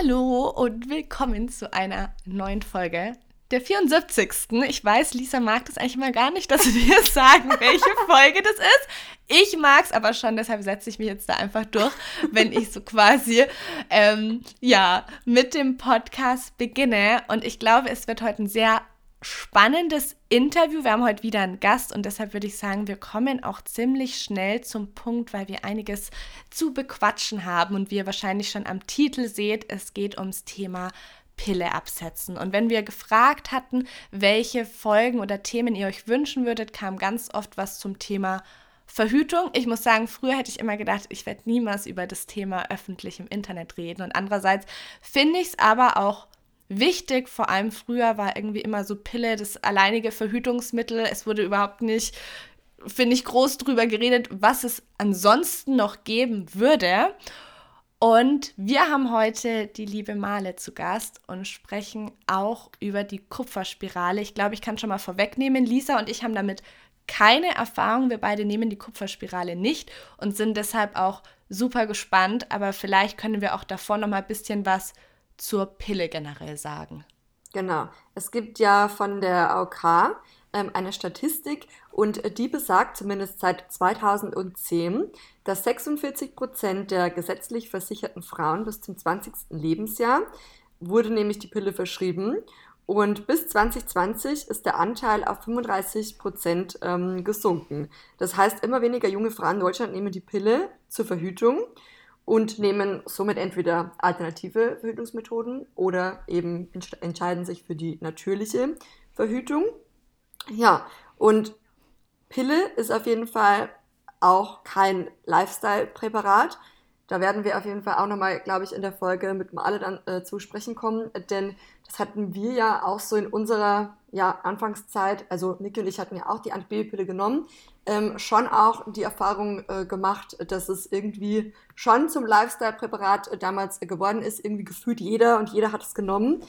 Hallo und willkommen zu einer neuen Folge der 74. Ich weiß, Lisa mag das eigentlich mal gar nicht, dass wir sagen, welche Folge das ist. Ich mag es aber schon, deshalb setze ich mich jetzt da einfach durch, wenn ich so quasi ähm, ja mit dem Podcast beginne. Und ich glaube, es wird heute ein sehr spannendes Interview. Wir haben heute wieder einen Gast und deshalb würde ich sagen, wir kommen auch ziemlich schnell zum Punkt, weil wir einiges zu bequatschen haben und wie ihr wahrscheinlich schon am Titel seht, es geht ums Thema Pille absetzen. Und wenn wir gefragt hatten, welche Folgen oder Themen ihr euch wünschen würdet, kam ganz oft was zum Thema Verhütung. Ich muss sagen, früher hätte ich immer gedacht, ich werde niemals über das Thema öffentlich im Internet reden. Und andererseits finde ich es aber auch wichtig. Vor allem früher war irgendwie immer so Pille das alleinige Verhütungsmittel. Es wurde überhaupt nicht, finde ich, groß drüber geredet, was es ansonsten noch geben würde. Und wir haben heute die liebe Male zu Gast und sprechen auch über die Kupferspirale. Ich glaube, ich kann schon mal vorwegnehmen, Lisa und ich haben damit keine Erfahrung. Wir beide nehmen die Kupferspirale nicht und sind deshalb auch super gespannt. Aber vielleicht können wir auch davor noch mal ein bisschen was zur Pille generell sagen? Genau. Es gibt ja von der AOK ähm, eine Statistik und die besagt zumindest seit 2010, dass 46 Prozent der gesetzlich versicherten Frauen bis zum 20. Lebensjahr wurde nämlich die Pille verschrieben und bis 2020 ist der Anteil auf 35 Prozent ähm, gesunken. Das heißt, immer weniger junge Frauen in Deutschland nehmen die Pille zur Verhütung und nehmen somit entweder alternative Verhütungsmethoden oder eben entscheiden sich für die natürliche Verhütung. Ja, und Pille ist auf jeden Fall auch kein Lifestyle-Präparat. Da werden wir auf jeden Fall auch nochmal, glaube ich, in der Folge mit Male dann äh, zu sprechen kommen, denn das hatten wir ja auch so in unserer ja, Anfangszeit, also Niki und ich hatten ja auch die Antibabypille genommen, ähm, schon auch die Erfahrung äh, gemacht, dass es irgendwie schon zum Lifestyle-Präparat äh, damals geworden ist, irgendwie gefühlt jeder und jeder hat es genommen.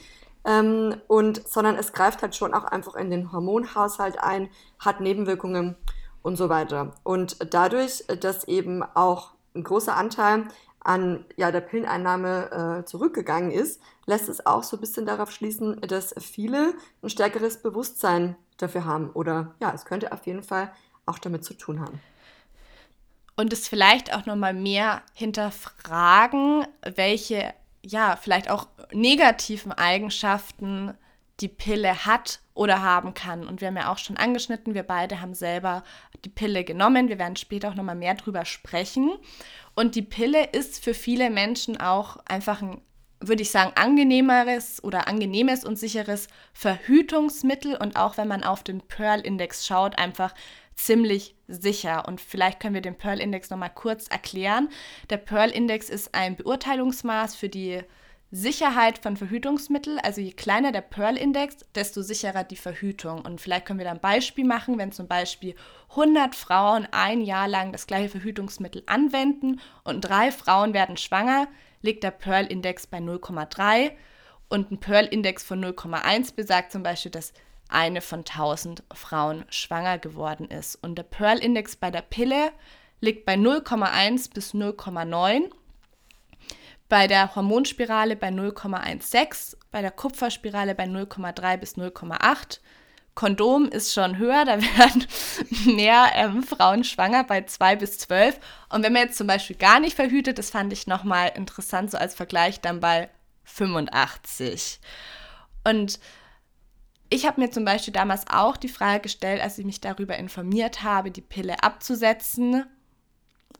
Ähm, und sondern es greift halt schon auch einfach in den Hormonhaushalt ein, hat Nebenwirkungen und so weiter. Und dadurch, dass eben auch ein großer Anteil an ja, der Pilleneinnahme äh, zurückgegangen ist, lässt es auch so ein bisschen darauf schließen, dass viele ein stärkeres Bewusstsein dafür haben. Oder ja, es könnte auf jeden Fall auch damit zu tun haben. Und es vielleicht auch nochmal mehr hinterfragen, welche, ja, vielleicht auch negativen Eigenschaften die Pille hat oder haben kann. Und wir haben ja auch schon angeschnitten, wir beide haben selber die Pille genommen. Wir werden später auch nochmal mehr drüber sprechen. Und die Pille ist für viele Menschen auch einfach ein, würde ich sagen, angenehmeres oder angenehmes und sicheres Verhütungsmittel. Und auch wenn man auf den Pearl-Index schaut, einfach ziemlich sicher. Und vielleicht können wir den Pearl-Index nochmal kurz erklären. Der Pearl-Index ist ein Beurteilungsmaß für die Sicherheit von Verhütungsmitteln, also je kleiner der Pearl-Index, desto sicherer die Verhütung. Und vielleicht können wir da ein Beispiel machen, wenn zum Beispiel 100 Frauen ein Jahr lang das gleiche Verhütungsmittel anwenden und drei Frauen werden schwanger, liegt der Pearl-Index bei 0,3 und ein Pearl-Index von 0,1 besagt zum Beispiel, dass eine von 1000 Frauen schwanger geworden ist. Und der Pearl-Index bei der Pille liegt bei 0,1 bis 0,9 bei der Hormonspirale bei 0,16, bei der Kupferspirale bei 0,3 bis 0,8. Kondom ist schon höher, da werden mehr ähm, Frauen schwanger bei 2 bis 12. Und wenn man jetzt zum Beispiel gar nicht verhütet, das fand ich nochmal interessant, so als Vergleich, dann bei 85. Und ich habe mir zum Beispiel damals auch die Frage gestellt, als ich mich darüber informiert habe, die Pille abzusetzen,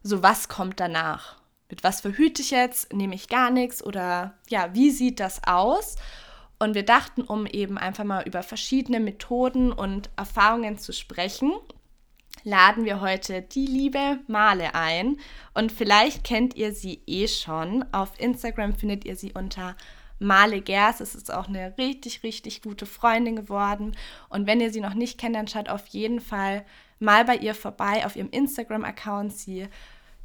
so was kommt danach? mit was verhüte ich jetzt, nehme ich gar nichts oder ja, wie sieht das aus? Und wir dachten, um eben einfach mal über verschiedene Methoden und Erfahrungen zu sprechen, laden wir heute die liebe Male ein. Und vielleicht kennt ihr sie eh schon. Auf Instagram findet ihr sie unter Male Gers. Es ist auch eine richtig, richtig gute Freundin geworden. Und wenn ihr sie noch nicht kennt, dann schaut auf jeden Fall mal bei ihr vorbei auf ihrem Instagram-Account. Sie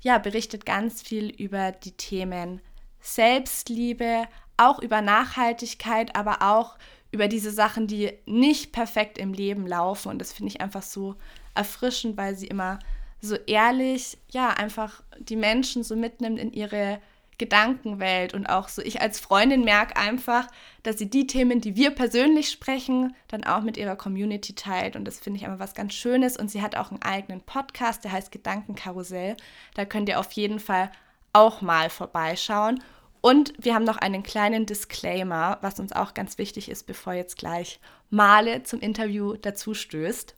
ja, berichtet ganz viel über die Themen Selbstliebe, auch über Nachhaltigkeit, aber auch über diese Sachen, die nicht perfekt im Leben laufen. Und das finde ich einfach so erfrischend, weil sie immer so ehrlich, ja, einfach die Menschen so mitnimmt in ihre Gedankenwelt und auch so ich als Freundin merke einfach, dass sie die Themen, die wir persönlich sprechen, dann auch mit ihrer Community teilt und das finde ich einfach was ganz Schönes und sie hat auch einen eigenen Podcast, der heißt Gedankenkarussell. Da könnt ihr auf jeden Fall auch mal vorbeischauen. Und wir haben noch einen kleinen Disclaimer, was uns auch ganz wichtig ist, bevor jetzt gleich Male zum Interview dazu stößt.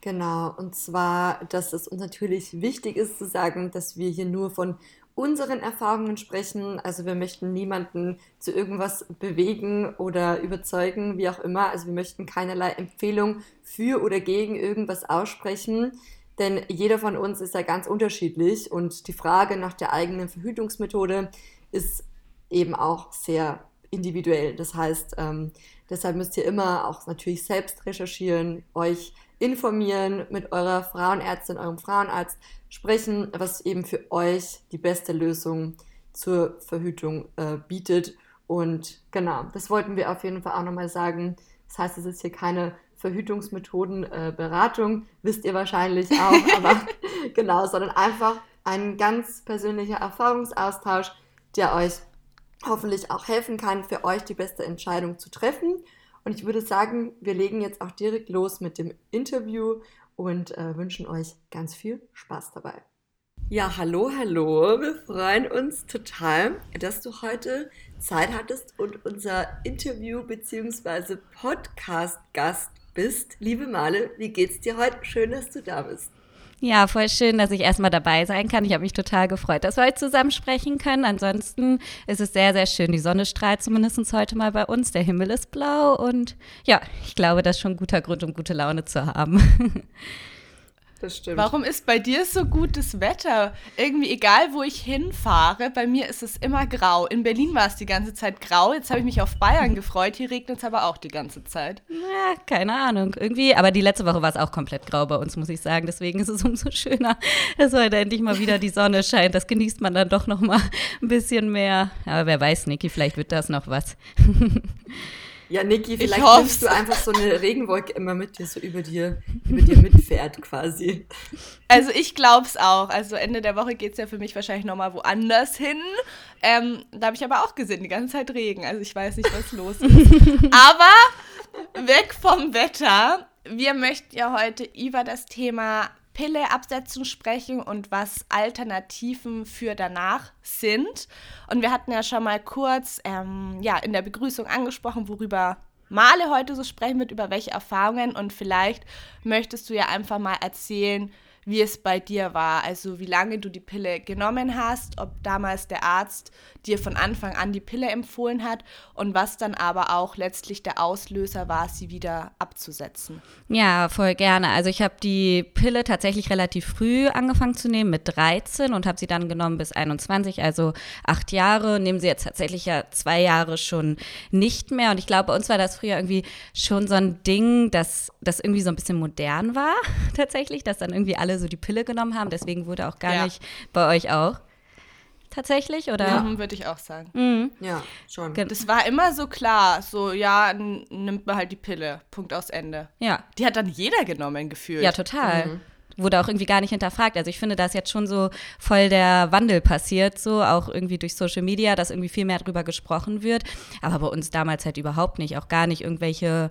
Genau, und zwar, dass es uns natürlich wichtig ist zu sagen, dass wir hier nur von unseren Erfahrungen sprechen. Also wir möchten niemanden zu irgendwas bewegen oder überzeugen, wie auch immer. Also wir möchten keinerlei Empfehlung für oder gegen irgendwas aussprechen. Denn jeder von uns ist ja ganz unterschiedlich und die Frage nach der eigenen Verhütungsmethode ist eben auch sehr individuell. Das heißt, ähm, deshalb müsst ihr immer auch natürlich selbst recherchieren, euch informieren, mit eurer Frauenärztin, eurem Frauenarzt sprechen, was eben für euch die beste Lösung zur Verhütung äh, bietet. Und genau, das wollten wir auf jeden Fall auch nochmal sagen. Das heißt, es ist hier keine Verhütungsmethodenberatung, äh, wisst ihr wahrscheinlich auch, aber genau, sondern einfach ein ganz persönlicher Erfahrungsaustausch, der euch hoffentlich auch helfen kann, für euch die beste Entscheidung zu treffen. Und ich würde sagen, wir legen jetzt auch direkt los mit dem Interview und äh, wünschen euch ganz viel Spaß dabei. Ja, hallo, hallo. Wir freuen uns total, dass du heute Zeit hattest und unser Interview- bzw. Podcast-Gast bist. Liebe Male, wie geht's dir heute? Schön, dass du da bist. Ja, voll schön, dass ich erstmal dabei sein kann. Ich habe mich total gefreut, dass wir heute zusammen sprechen können. Ansonsten ist es sehr, sehr schön. Die Sonne strahlt zumindest heute mal bei uns. Der Himmel ist blau und ja, ich glaube, das ist schon ein guter Grund, um gute Laune zu haben. Das stimmt. Warum ist bei dir so gutes Wetter? Irgendwie egal, wo ich hinfahre, bei mir ist es immer grau. In Berlin war es die ganze Zeit grau. Jetzt habe ich mich auf Bayern gefreut. Hier regnet es aber auch die ganze Zeit. Ja, keine Ahnung. Irgendwie, aber die letzte Woche war es auch komplett grau bei uns, muss ich sagen. Deswegen ist es umso schöner, dass heute endlich mal wieder die Sonne scheint. Das genießt man dann doch noch mal ein bisschen mehr. Aber wer weiß, Niki, vielleicht wird das noch was. Ja, Niki, vielleicht nimmst du einfach so eine Regenwolke immer mit dir so über dir, über dir mitfährt quasi. Also ich glaube es auch. Also Ende der Woche geht es ja für mich wahrscheinlich nochmal woanders hin. Ähm, da habe ich aber auch gesehen, die ganze Zeit Regen. Also ich weiß nicht, was los ist. aber weg vom Wetter. Wir möchten ja heute über das Thema Pille absetzen sprechen und was Alternativen für danach sind. Und wir hatten ja schon mal kurz ähm, ja, in der Begrüßung angesprochen, worüber Male heute so sprechen wird, über welche Erfahrungen. Und vielleicht möchtest du ja einfach mal erzählen, wie es bei dir war. Also wie lange du die Pille genommen hast, ob damals der Arzt dir von Anfang an die Pille empfohlen hat und was dann aber auch letztlich der Auslöser war, sie wieder abzusetzen. Ja, voll gerne. Also ich habe die Pille tatsächlich relativ früh angefangen zu nehmen, mit 13 und habe sie dann genommen bis 21, also acht Jahre. Nehmen sie jetzt tatsächlich ja zwei Jahre schon nicht mehr. Und ich glaube, bei uns war das früher irgendwie schon so ein Ding, dass das irgendwie so ein bisschen modern war, tatsächlich, dass dann irgendwie alle so die Pille genommen haben. Deswegen wurde auch gar ja. nicht bei euch auch tatsächlich, oder? Ja, würde ich auch sagen. Mhm. Ja, schon. Das war immer so klar, so, ja, nimmt man halt die Pille, Punkt aus Ende. Ja. Die hat dann jeder genommen, gefühlt. Ja, total. Mhm. Wurde auch irgendwie gar nicht hinterfragt. Also ich finde, da ist jetzt schon so voll der Wandel passiert, so auch irgendwie durch Social Media, dass irgendwie viel mehr drüber gesprochen wird. Aber bei uns damals halt überhaupt nicht, auch gar nicht irgendwelche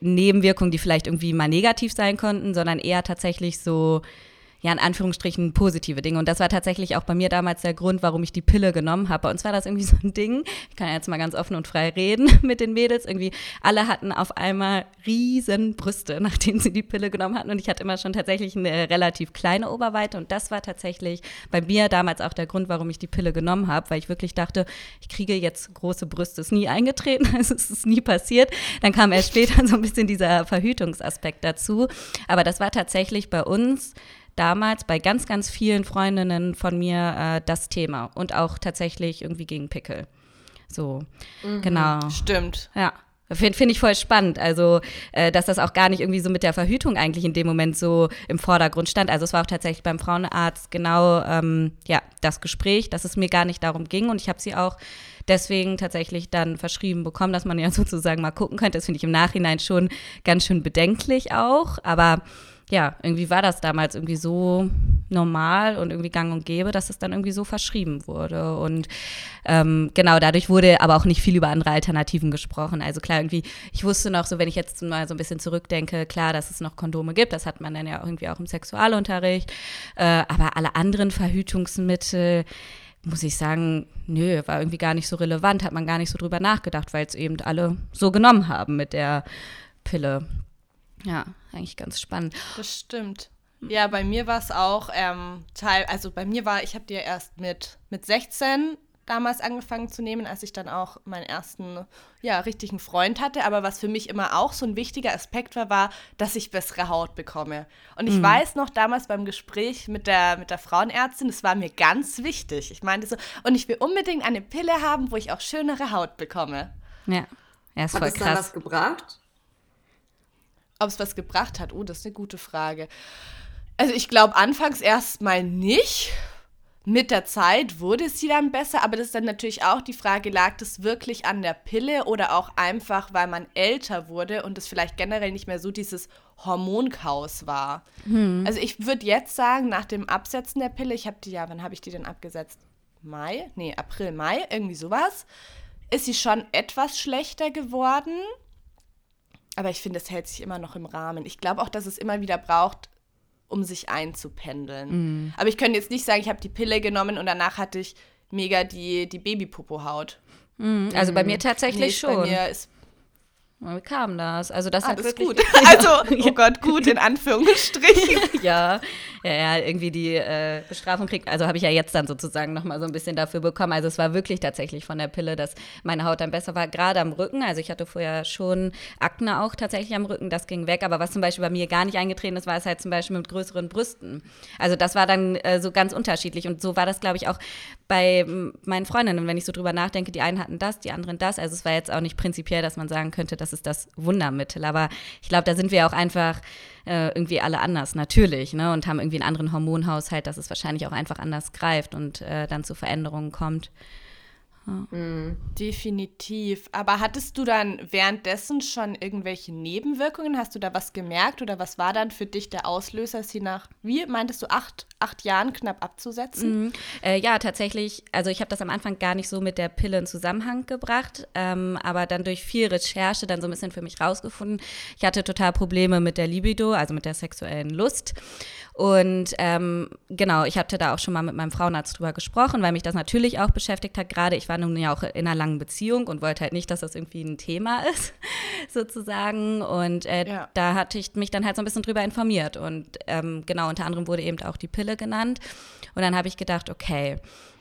Nebenwirkungen, die vielleicht irgendwie mal negativ sein konnten, sondern eher tatsächlich so ja, in Anführungsstrichen positive Dinge. Und das war tatsächlich auch bei mir damals der Grund, warum ich die Pille genommen habe. Bei uns war das irgendwie so ein Ding. Ich kann jetzt mal ganz offen und frei reden mit den Mädels. Irgendwie alle hatten auf einmal riesen Brüste, nachdem sie die Pille genommen hatten. Und ich hatte immer schon tatsächlich eine relativ kleine Oberweite. Und das war tatsächlich bei mir damals auch der Grund, warum ich die Pille genommen habe, weil ich wirklich dachte, ich kriege jetzt große Brüste. Ist nie eingetreten, also es ist nie passiert. Dann kam erst später so ein bisschen dieser Verhütungsaspekt dazu. Aber das war tatsächlich bei uns damals bei ganz, ganz vielen Freundinnen von mir äh, das Thema und auch tatsächlich irgendwie gegen Pickel. So, mhm. genau. Stimmt. Ja. Finde find ich voll spannend. Also, äh, dass das auch gar nicht irgendwie so mit der Verhütung eigentlich in dem Moment so im Vordergrund stand. Also, es war auch tatsächlich beim Frauenarzt genau ähm, ja, das Gespräch, dass es mir gar nicht darum ging. Und ich habe sie auch deswegen tatsächlich dann verschrieben bekommen, dass man ja sozusagen mal gucken könnte. Das finde ich im Nachhinein schon ganz schön bedenklich auch. Aber ja, irgendwie war das damals irgendwie so, normal und irgendwie gang und gäbe, dass es dann irgendwie so verschrieben wurde. Und ähm, genau, dadurch wurde aber auch nicht viel über andere Alternativen gesprochen. Also klar, irgendwie, ich wusste noch so, wenn ich jetzt mal so ein bisschen zurückdenke, klar, dass es noch Kondome gibt, das hat man dann ja irgendwie auch im Sexualunterricht. Äh, aber alle anderen Verhütungsmittel, muss ich sagen, nö, war irgendwie gar nicht so relevant, hat man gar nicht so drüber nachgedacht, weil es eben alle so genommen haben mit der Pille. Ja, eigentlich ganz spannend. Das stimmt. Ja, bei mir war es auch ähm, Teil, also bei mir war, ich habe die ja erst mit, mit 16 damals angefangen zu nehmen, als ich dann auch meinen ersten, ja, richtigen Freund hatte. Aber was für mich immer auch so ein wichtiger Aspekt war, war, dass ich bessere Haut bekomme. Und ich mhm. weiß noch damals beim Gespräch mit der, mit der Frauenärztin, das war mir ganz wichtig. Ich meinte so, und ich will unbedingt eine Pille haben, wo ich auch schönere Haut bekomme. Ja, ja ist Hat voll es krass. dann was gebracht? Ob es was gebracht hat? Oh, das ist eine gute Frage. Also ich glaube anfangs erstmal nicht. Mit der Zeit wurde sie dann besser, aber das ist dann natürlich auch die Frage, lag das wirklich an der Pille oder auch einfach, weil man älter wurde und es vielleicht generell nicht mehr so dieses Hormonchaos war. Hm. Also ich würde jetzt sagen, nach dem Absetzen der Pille, ich habe die ja, wann habe ich die denn abgesetzt? Mai? Nee, April, Mai, irgendwie sowas. Ist sie schon etwas schlechter geworden. Aber ich finde, es hält sich immer noch im Rahmen. Ich glaube auch, dass es immer wieder braucht, um sich einzupendeln. Mm. Aber ich könnte jetzt nicht sagen, ich habe die Pille genommen und danach hatte ich mega die, die Babypopo-Haut. Mm, also bei mir mhm. tatsächlich nee, schon. Bei mir ist wie kam das? Also das ah, hat das wirklich gut. Also, oh Gott, gut in Anführungsstrichen. ja, ja, ja, irgendwie die äh, Bestrafung kriegt, also habe ich ja jetzt dann sozusagen nochmal so ein bisschen dafür bekommen. Also es war wirklich tatsächlich von der Pille, dass meine Haut dann besser war, gerade am Rücken. Also ich hatte vorher schon Akne auch tatsächlich am Rücken, das ging weg. Aber was zum Beispiel bei mir gar nicht eingetreten ist, war es halt zum Beispiel mit größeren Brüsten. Also das war dann äh, so ganz unterschiedlich. Und so war das, glaube ich, auch bei meinen Freundinnen, wenn ich so drüber nachdenke, die einen hatten das, die anderen das. Also es war jetzt auch nicht prinzipiell, dass man sagen könnte, das ist das Wundermittel. Aber ich glaube, da sind wir auch einfach äh, irgendwie alle anders, natürlich, ne? Und haben irgendwie einen anderen Hormonhaushalt, dass es wahrscheinlich auch einfach anders greift und äh, dann zu Veränderungen kommt. Mhm. Definitiv. Aber hattest du dann währenddessen schon irgendwelche Nebenwirkungen? Hast du da was gemerkt oder was war dann für dich der Auslöser, sie nach, wie meintest du, acht, acht Jahren knapp abzusetzen? Mhm. Äh, ja, tatsächlich. Also ich habe das am Anfang gar nicht so mit der Pille in Zusammenhang gebracht, ähm, aber dann durch viel Recherche dann so ein bisschen für mich rausgefunden. Ich hatte total Probleme mit der Libido, also mit der sexuellen Lust. Und ähm, genau, ich hatte da auch schon mal mit meinem Frauenarzt drüber gesprochen, weil mich das natürlich auch beschäftigt hat. Gerade ich war nun ja auch in einer langen Beziehung und wollte halt nicht, dass das irgendwie ein Thema ist, sozusagen. Und äh, ja. da hatte ich mich dann halt so ein bisschen drüber informiert. Und ähm, genau, unter anderem wurde eben auch die Pille genannt. Und dann habe ich gedacht, okay,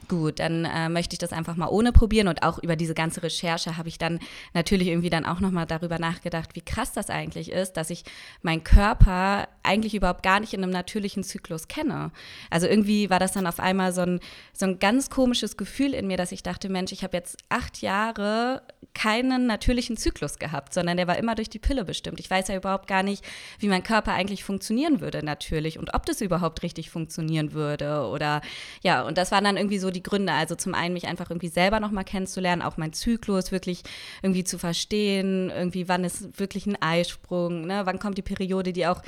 gut, dann äh, möchte ich das einfach mal ohne probieren. Und auch über diese ganze Recherche habe ich dann natürlich irgendwie dann auch nochmal darüber nachgedacht, wie krass das eigentlich ist, dass ich meinen Körper eigentlich überhaupt gar nicht in einem natürlichen Zyklus kenne. Also irgendwie war das dann auf einmal so ein, so ein ganz komisches Gefühl in mir, dass ich dachte, Mensch, ich habe jetzt acht Jahre keinen natürlichen Zyklus gehabt, sondern der war immer durch die Pille bestimmt. Ich weiß ja überhaupt gar nicht, wie mein Körper eigentlich funktionieren würde natürlich und ob das überhaupt richtig funktionieren würde oder ja, und das waren dann irgendwie so die Gründe. Also zum einen mich einfach irgendwie selber nochmal kennenzulernen, auch mein Zyklus wirklich irgendwie zu verstehen, irgendwie wann ist wirklich ein Eisprung, ne? wann kommt die Periode, die auch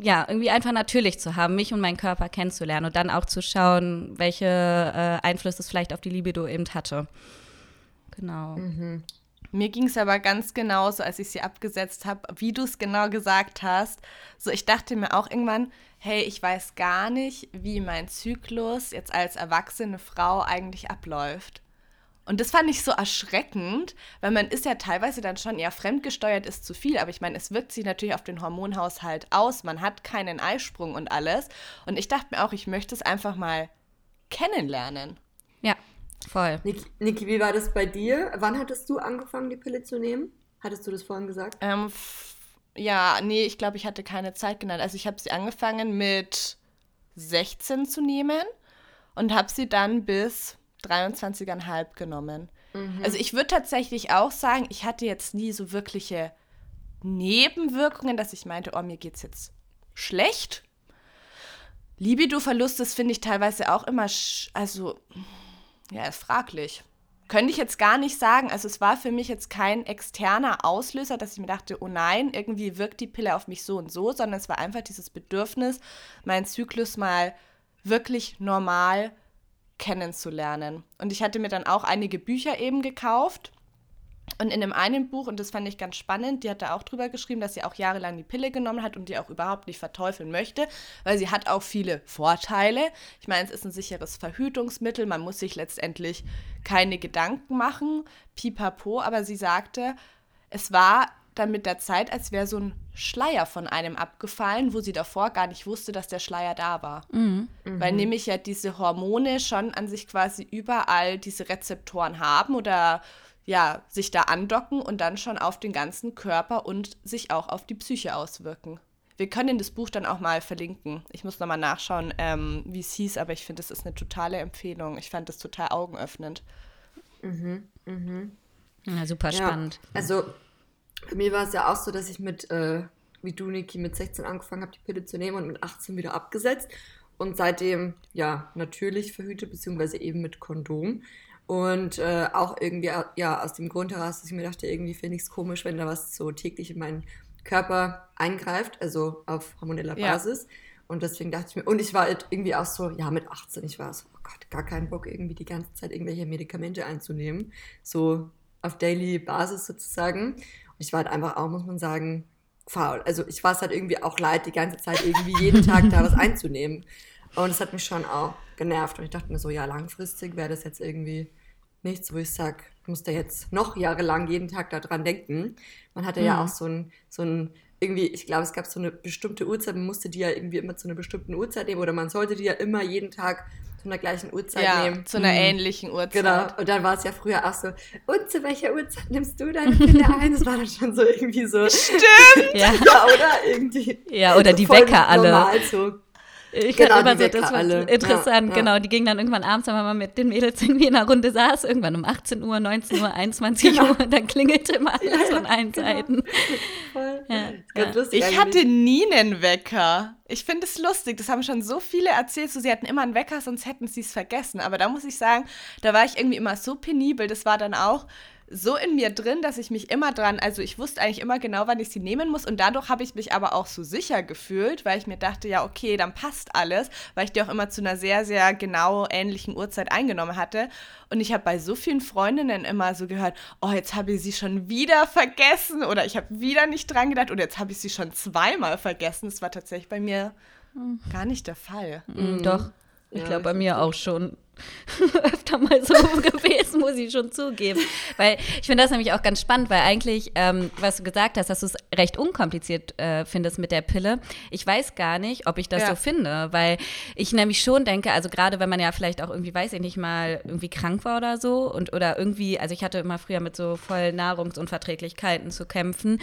ja, irgendwie einfach natürlich zu haben, mich und meinen Körper kennenzulernen und dann auch zu schauen, welche äh, Einflüsse es vielleicht auf die Libido eben hatte. Genau. Mhm. Mir ging es aber ganz genauso, als ich sie abgesetzt habe, wie du es genau gesagt hast. So, ich dachte mir auch irgendwann, hey, ich weiß gar nicht, wie mein Zyklus jetzt als erwachsene Frau eigentlich abläuft. Und das fand ich so erschreckend, weil man ist ja teilweise dann schon eher fremdgesteuert, ist zu viel, aber ich meine, es wirkt sich natürlich auf den Hormonhaushalt aus. Man hat keinen Eisprung und alles. Und ich dachte mir auch, ich möchte es einfach mal kennenlernen. Ja, voll. Niki, Niki, wie war das bei dir? Wann hattest du angefangen, die Pille zu nehmen? Hattest du das vorhin gesagt? Ähm, ja, nee, ich glaube, ich hatte keine Zeit genannt. Also ich habe sie angefangen mit 16 zu nehmen und habe sie dann bis 23,5 genommen. Mhm. Also ich würde tatsächlich auch sagen, ich hatte jetzt nie so wirkliche Nebenwirkungen, dass ich meinte, oh, mir geht's jetzt schlecht. Libido-Verlust, das finde ich teilweise auch immer, also, ja, ist fraglich. Könnte ich jetzt gar nicht sagen. Also es war für mich jetzt kein externer Auslöser, dass ich mir dachte, oh nein, irgendwie wirkt die Pille auf mich so und so, sondern es war einfach dieses Bedürfnis, meinen Zyklus mal wirklich normal kennenzulernen. Und ich hatte mir dann auch einige Bücher eben gekauft. Und in dem einen Buch, und das fand ich ganz spannend, die hat da auch drüber geschrieben, dass sie auch jahrelang die Pille genommen hat und die auch überhaupt nicht verteufeln möchte, weil sie hat auch viele Vorteile. Ich meine, es ist ein sicheres Verhütungsmittel, man muss sich letztendlich keine Gedanken machen, pipapo, aber sie sagte, es war dann mit der Zeit, als wäre so ein Schleier von einem abgefallen, wo sie davor gar nicht wusste, dass der Schleier da war. Mhm. Weil nämlich ja diese Hormone schon an sich quasi überall diese Rezeptoren haben oder ja, sich da andocken und dann schon auf den ganzen Körper und sich auch auf die Psyche auswirken. Wir können das Buch dann auch mal verlinken. Ich muss nochmal nachschauen, ähm, wie es hieß, aber ich finde, das ist eine totale Empfehlung. Ich fand das total augenöffnend. Mhm, mhm. Ja, super spannend. Ja, also bei mir war es ja auch so, dass ich mit, äh, wie du, Niki, mit 16 angefangen habe, die Pille zu nehmen und mit 18 wieder abgesetzt. Und seitdem, ja, natürlich verhütet, beziehungsweise eben mit Kondom. Und äh, auch irgendwie, ja, aus dem Grund heraus, dass ich mir dachte, irgendwie finde ich es komisch, wenn da was so täglich in meinen Körper eingreift, also auf hormoneller Basis. Ja. Und deswegen dachte ich mir, und ich war halt irgendwie auch so, ja, mit 18, ich war so, oh Gott, gar keinen Bock, irgendwie die ganze Zeit irgendwelche Medikamente einzunehmen. So auf Daily Basis sozusagen ich war halt einfach auch, muss man sagen, faul. Also ich war es halt irgendwie auch leid, die ganze Zeit irgendwie jeden Tag da was einzunehmen. Und es hat mich schon auch genervt. Und ich dachte mir so, ja, langfristig wäre das jetzt irgendwie nichts, wo ich sage, ich muss da jetzt noch jahrelang jeden Tag daran denken. Man hatte mhm. ja auch so ein, so ein irgendwie, ich glaube, es gab so eine bestimmte Uhrzeit, man musste die ja irgendwie immer zu einer bestimmten Uhrzeit nehmen oder man sollte die ja immer jeden Tag zu einer gleichen Uhrzeit ja, nehmen. zu einer mhm. ähnlichen Uhrzeit. Genau, und dann war es ja früher auch so, und zu welcher Uhrzeit nimmst du deine Pille ein? Das war dann schon so irgendwie so. Stimmt! ja. ja, oder irgendwie. Ja, oder die Wecker alle. Normal, so ich genau, immer so, das war alle. interessant, ja, ja. genau. Die gingen dann irgendwann abends, wenn man mit den Mädels irgendwie in einer Runde saß, irgendwann um 18 Uhr, 19 Uhr, 21 genau. Uhr, dann klingelte immer alles ja, von allen genau. Seiten. Ich hatte nie einen Wecker. Ich finde es lustig, das haben schon so viele erzählt, so sie hatten immer einen Wecker, sonst hätten sie es vergessen. Aber da muss ich sagen, da war ich irgendwie immer so penibel. Das war dann auch so in mir drin, dass ich mich immer dran, also ich wusste eigentlich immer genau, wann ich sie nehmen muss und dadurch habe ich mich aber auch so sicher gefühlt, weil ich mir dachte, ja, okay, dann passt alles, weil ich die auch immer zu einer sehr, sehr genau ähnlichen Uhrzeit eingenommen hatte. Und ich habe bei so vielen Freundinnen immer so gehört, oh, jetzt habe ich sie schon wieder vergessen oder ich habe wieder nicht dran gedacht oder jetzt habe ich sie schon zweimal vergessen. Das war tatsächlich bei mir hm. gar nicht der Fall. Mhm. Doch, ich ja, glaube bei mir auch schon. öfter mal so gewesen, muss ich schon zugeben. Weil ich finde das nämlich auch ganz spannend, weil eigentlich, ähm, was du gesagt hast, dass du es recht unkompliziert äh, findest mit der Pille. Ich weiß gar nicht, ob ich das ja. so finde, weil ich nämlich schon denke, also gerade wenn man ja vielleicht auch irgendwie, weiß ich nicht mal, irgendwie krank war oder so und oder irgendwie, also ich hatte immer früher mit so voll Nahrungsunverträglichkeiten zu kämpfen.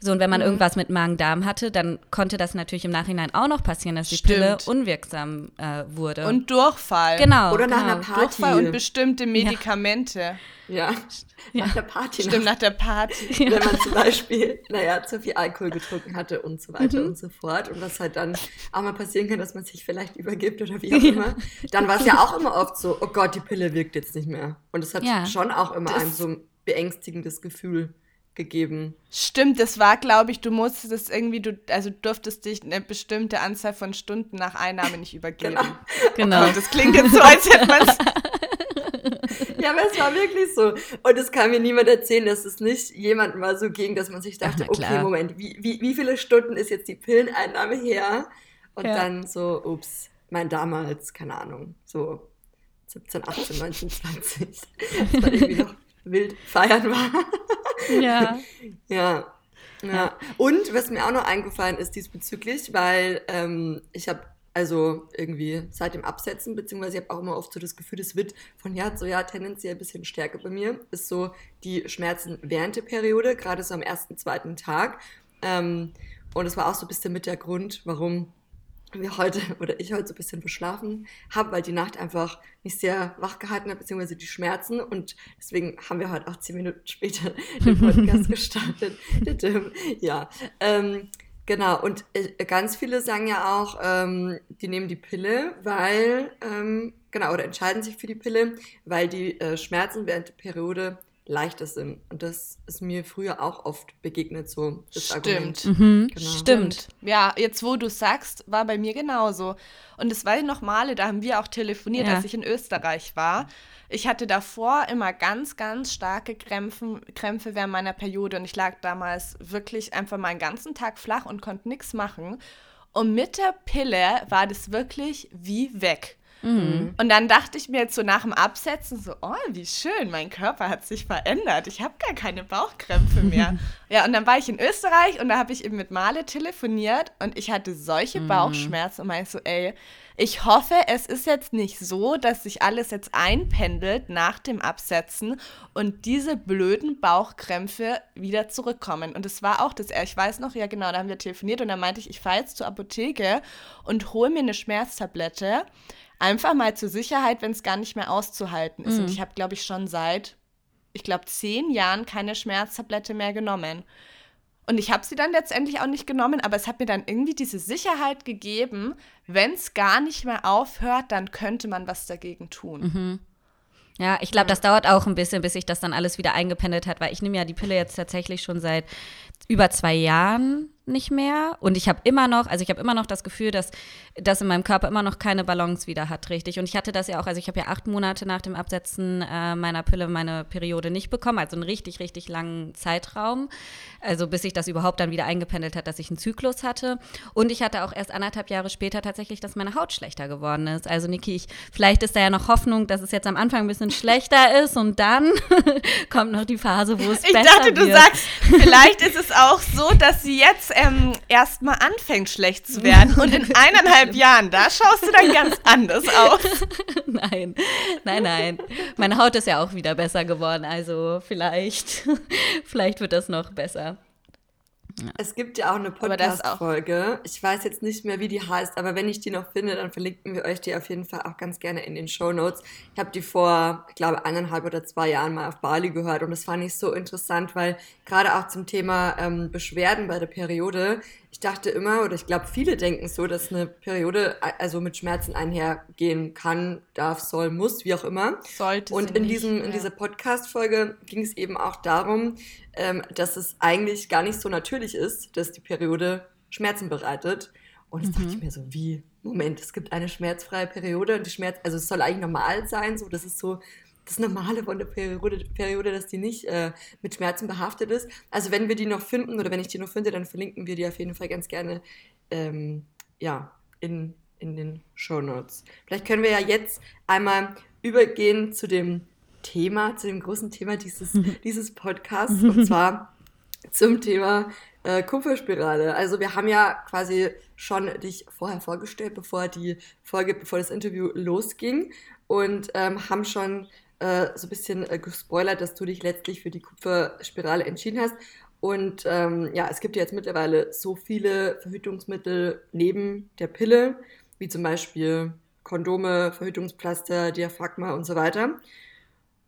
So, und wenn man mhm. irgendwas mit Magen-Darm hatte, dann konnte das natürlich im Nachhinein auch noch passieren, dass die Stimmt. Pille unwirksam äh, wurde. Und Durchfall. Genau. Oder nach einer Party. Durchfall und bestimmte Medikamente. Ja, ja. nach der Party. Stimmt, nach der Party. Wenn man zum Beispiel, naja, zu viel Alkohol getrunken hatte und so weiter mhm. und so fort. Und das halt dann auch mal passieren kann, dass man sich vielleicht übergibt oder wie auch immer. Dann war es ja auch immer oft so, oh Gott, die Pille wirkt jetzt nicht mehr. Und es hat schon auch immer das ein so ein beängstigendes Gefühl gegeben. Stimmt, das war, glaube ich, du musstest es irgendwie, du, also durftest dich eine bestimmte Anzahl von Stunden nach Einnahme nicht übergeben. Genau. genau. Und das klingt jetzt so, als hätte man es. ja, aber es war wirklich so. Und es kann mir niemand erzählen, dass es nicht jemandem mal so ging, dass man sich dachte, okay, Moment, wie, wie, wie viele Stunden ist jetzt die Pilleneinnahme her? Und ja. dann so, ups, mein damals, keine Ahnung, so 17, 18, 19, 20. Das war irgendwie noch wild feiern war. Ja. ja. Ja. Und was mir auch noch eingefallen ist diesbezüglich, weil ähm, ich habe also irgendwie seit dem Absetzen, beziehungsweise ich habe auch immer oft so das Gefühl, das wird von Jahr zu Jahr tendenziell ein bisschen stärker bei mir, ist so die Schmerzen während der Periode, gerade so am ersten, zweiten Tag. Ähm, und es war auch so ein bisschen mit der Grund, warum wir heute oder ich heute so ein bisschen verschlafen habe, weil die Nacht einfach nicht sehr wach gehalten hat, beziehungsweise die Schmerzen. Und deswegen haben wir heute auch zehn Minuten später den Podcast gestartet. ja, ähm, genau. Und äh, ganz viele sagen ja auch, ähm, die nehmen die Pille, weil, ähm, genau, oder entscheiden sich für die Pille, weil die äh, Schmerzen während der Periode leichter sind. Und das ist mir früher auch oft begegnet, so das Stimmt. Mhm. Genau. Stimmt. Ja, jetzt wo du sagst, war bei mir genauso. Und es war noch Male, da haben wir auch telefoniert, Ja. als ich in Österreich war. Ich hatte davor immer ganz, ganz starke Krämpfen, Krämpfe während meiner Periode und ich lag damals wirklich einfach mal einen ganzen Tag flach und konnte nichts machen. Und mit der Pille war das wirklich wie weg. Mhm. Und dann dachte ich mir jetzt so nach dem Absetzen so, oh, wie schön, mein Körper hat sich verändert. Ich habe gar keine Bauchkrämpfe mehr. ja, und dann war ich in Österreich und da habe ich eben mit Male telefoniert und ich hatte solche Bauchschmerzen und meinte so, ey, ich hoffe, es ist jetzt nicht so, dass sich alles jetzt einpendelt nach dem Absetzen und diese blöden Bauchkrämpfe wieder zurückkommen. Und es war auch das, ich weiß noch, ja genau, da haben wir telefoniert und dann meinte ich, ich fahre jetzt zur Apotheke und hole mir eine Schmerztablette. Einfach mal zur Sicherheit, wenn es gar nicht mehr auszuhalten ist. Und ich habe, glaube ich, schon seit, ich glaube, zehn Jahren keine Schmerztablette mehr genommen. Und ich habe sie dann letztendlich auch nicht genommen, aber es hat mir dann irgendwie diese Sicherheit gegeben, wenn es gar nicht mehr aufhört, dann könnte man was dagegen tun. Ja, ich glaube, das dauert auch ein bisschen, bis sich das dann alles wieder eingependelt hat, weil ich nehme ja die Pille jetzt tatsächlich schon seit über zwei Jahren nicht mehr. Und ich habe immer noch, also ich habe immer noch das Gefühl, dass das in meinem Körper immer noch keine Balance wieder hat, richtig. Und ich hatte das ja auch, also ich habe ja acht Monate nach dem Absetzen äh, meiner Pille meine Periode nicht bekommen, also einen richtig, richtig langen Zeitraum. Also bis sich das überhaupt dann wieder eingependelt hat, dass ich einen Zyklus hatte. Und ich hatte auch erst anderthalb Jahre später tatsächlich, dass meine Haut schlechter geworden ist. Also Niki, ich, vielleicht ist da ja noch Hoffnung, dass es jetzt am Anfang ein bisschen schlechter ist und dann kommt noch die Phase, wo es Ich besser dachte, du wird. sagst, vielleicht ist es auch so, dass sie jetzt ähm, erstmal anfängt, schlecht zu werden. Und in eineinhalb Jahren, da schaust du dann ganz anders aus. Nein, nein, nein. Meine Haut ist ja auch wieder besser geworden, also vielleicht, vielleicht wird das noch besser. Es gibt ja auch eine. Podcast-Folge. Ich weiß jetzt nicht mehr, wie die heißt, aber wenn ich die noch finde, dann verlinken wir euch die auf jeden Fall auch ganz gerne in den Show Notes. Ich habe die vor, ich glaube, eineinhalb oder zwei Jahren mal auf Bali gehört und das fand ich so interessant, weil gerade auch zum Thema ähm, Beschwerden bei der Periode, ich dachte immer, oder ich glaube, viele denken so, dass eine Periode also mit Schmerzen einhergehen kann, darf, soll, muss, wie auch immer. Sollte Und in, nicht, diesem, in ja. dieser Podcast-Folge ging es eben auch darum, ähm, dass es eigentlich gar nicht so natürlich ist, dass die Periode Schmerzen bereitet. Und das dachte ich mir so, wie? Moment, es gibt eine schmerzfreie Periode und die Schmerz, also es soll eigentlich normal sein, so das ist so das Normale von der Periode, Periode dass die nicht äh, mit Schmerzen behaftet ist. Also wenn wir die noch finden oder wenn ich die noch finde, dann verlinken wir die auf jeden Fall ganz gerne ähm, ja, in, in den Show Notes. Vielleicht können wir ja jetzt einmal übergehen zu dem Thema, zu dem großen Thema dieses, dieses Podcasts, und zwar zum Thema äh, Kupferspirale. Also wir haben ja quasi schon dich vorher vorgestellt, bevor die Folge, bevor das Interview losging und ähm, haben schon äh, so ein bisschen äh, gespoilert, dass du dich letztlich für die Kupferspirale entschieden hast. Und ähm, ja, es gibt ja jetzt mittlerweile so viele Verhütungsmittel neben der Pille, wie zum Beispiel Kondome, Verhütungspflaster, Diaphragma und so weiter.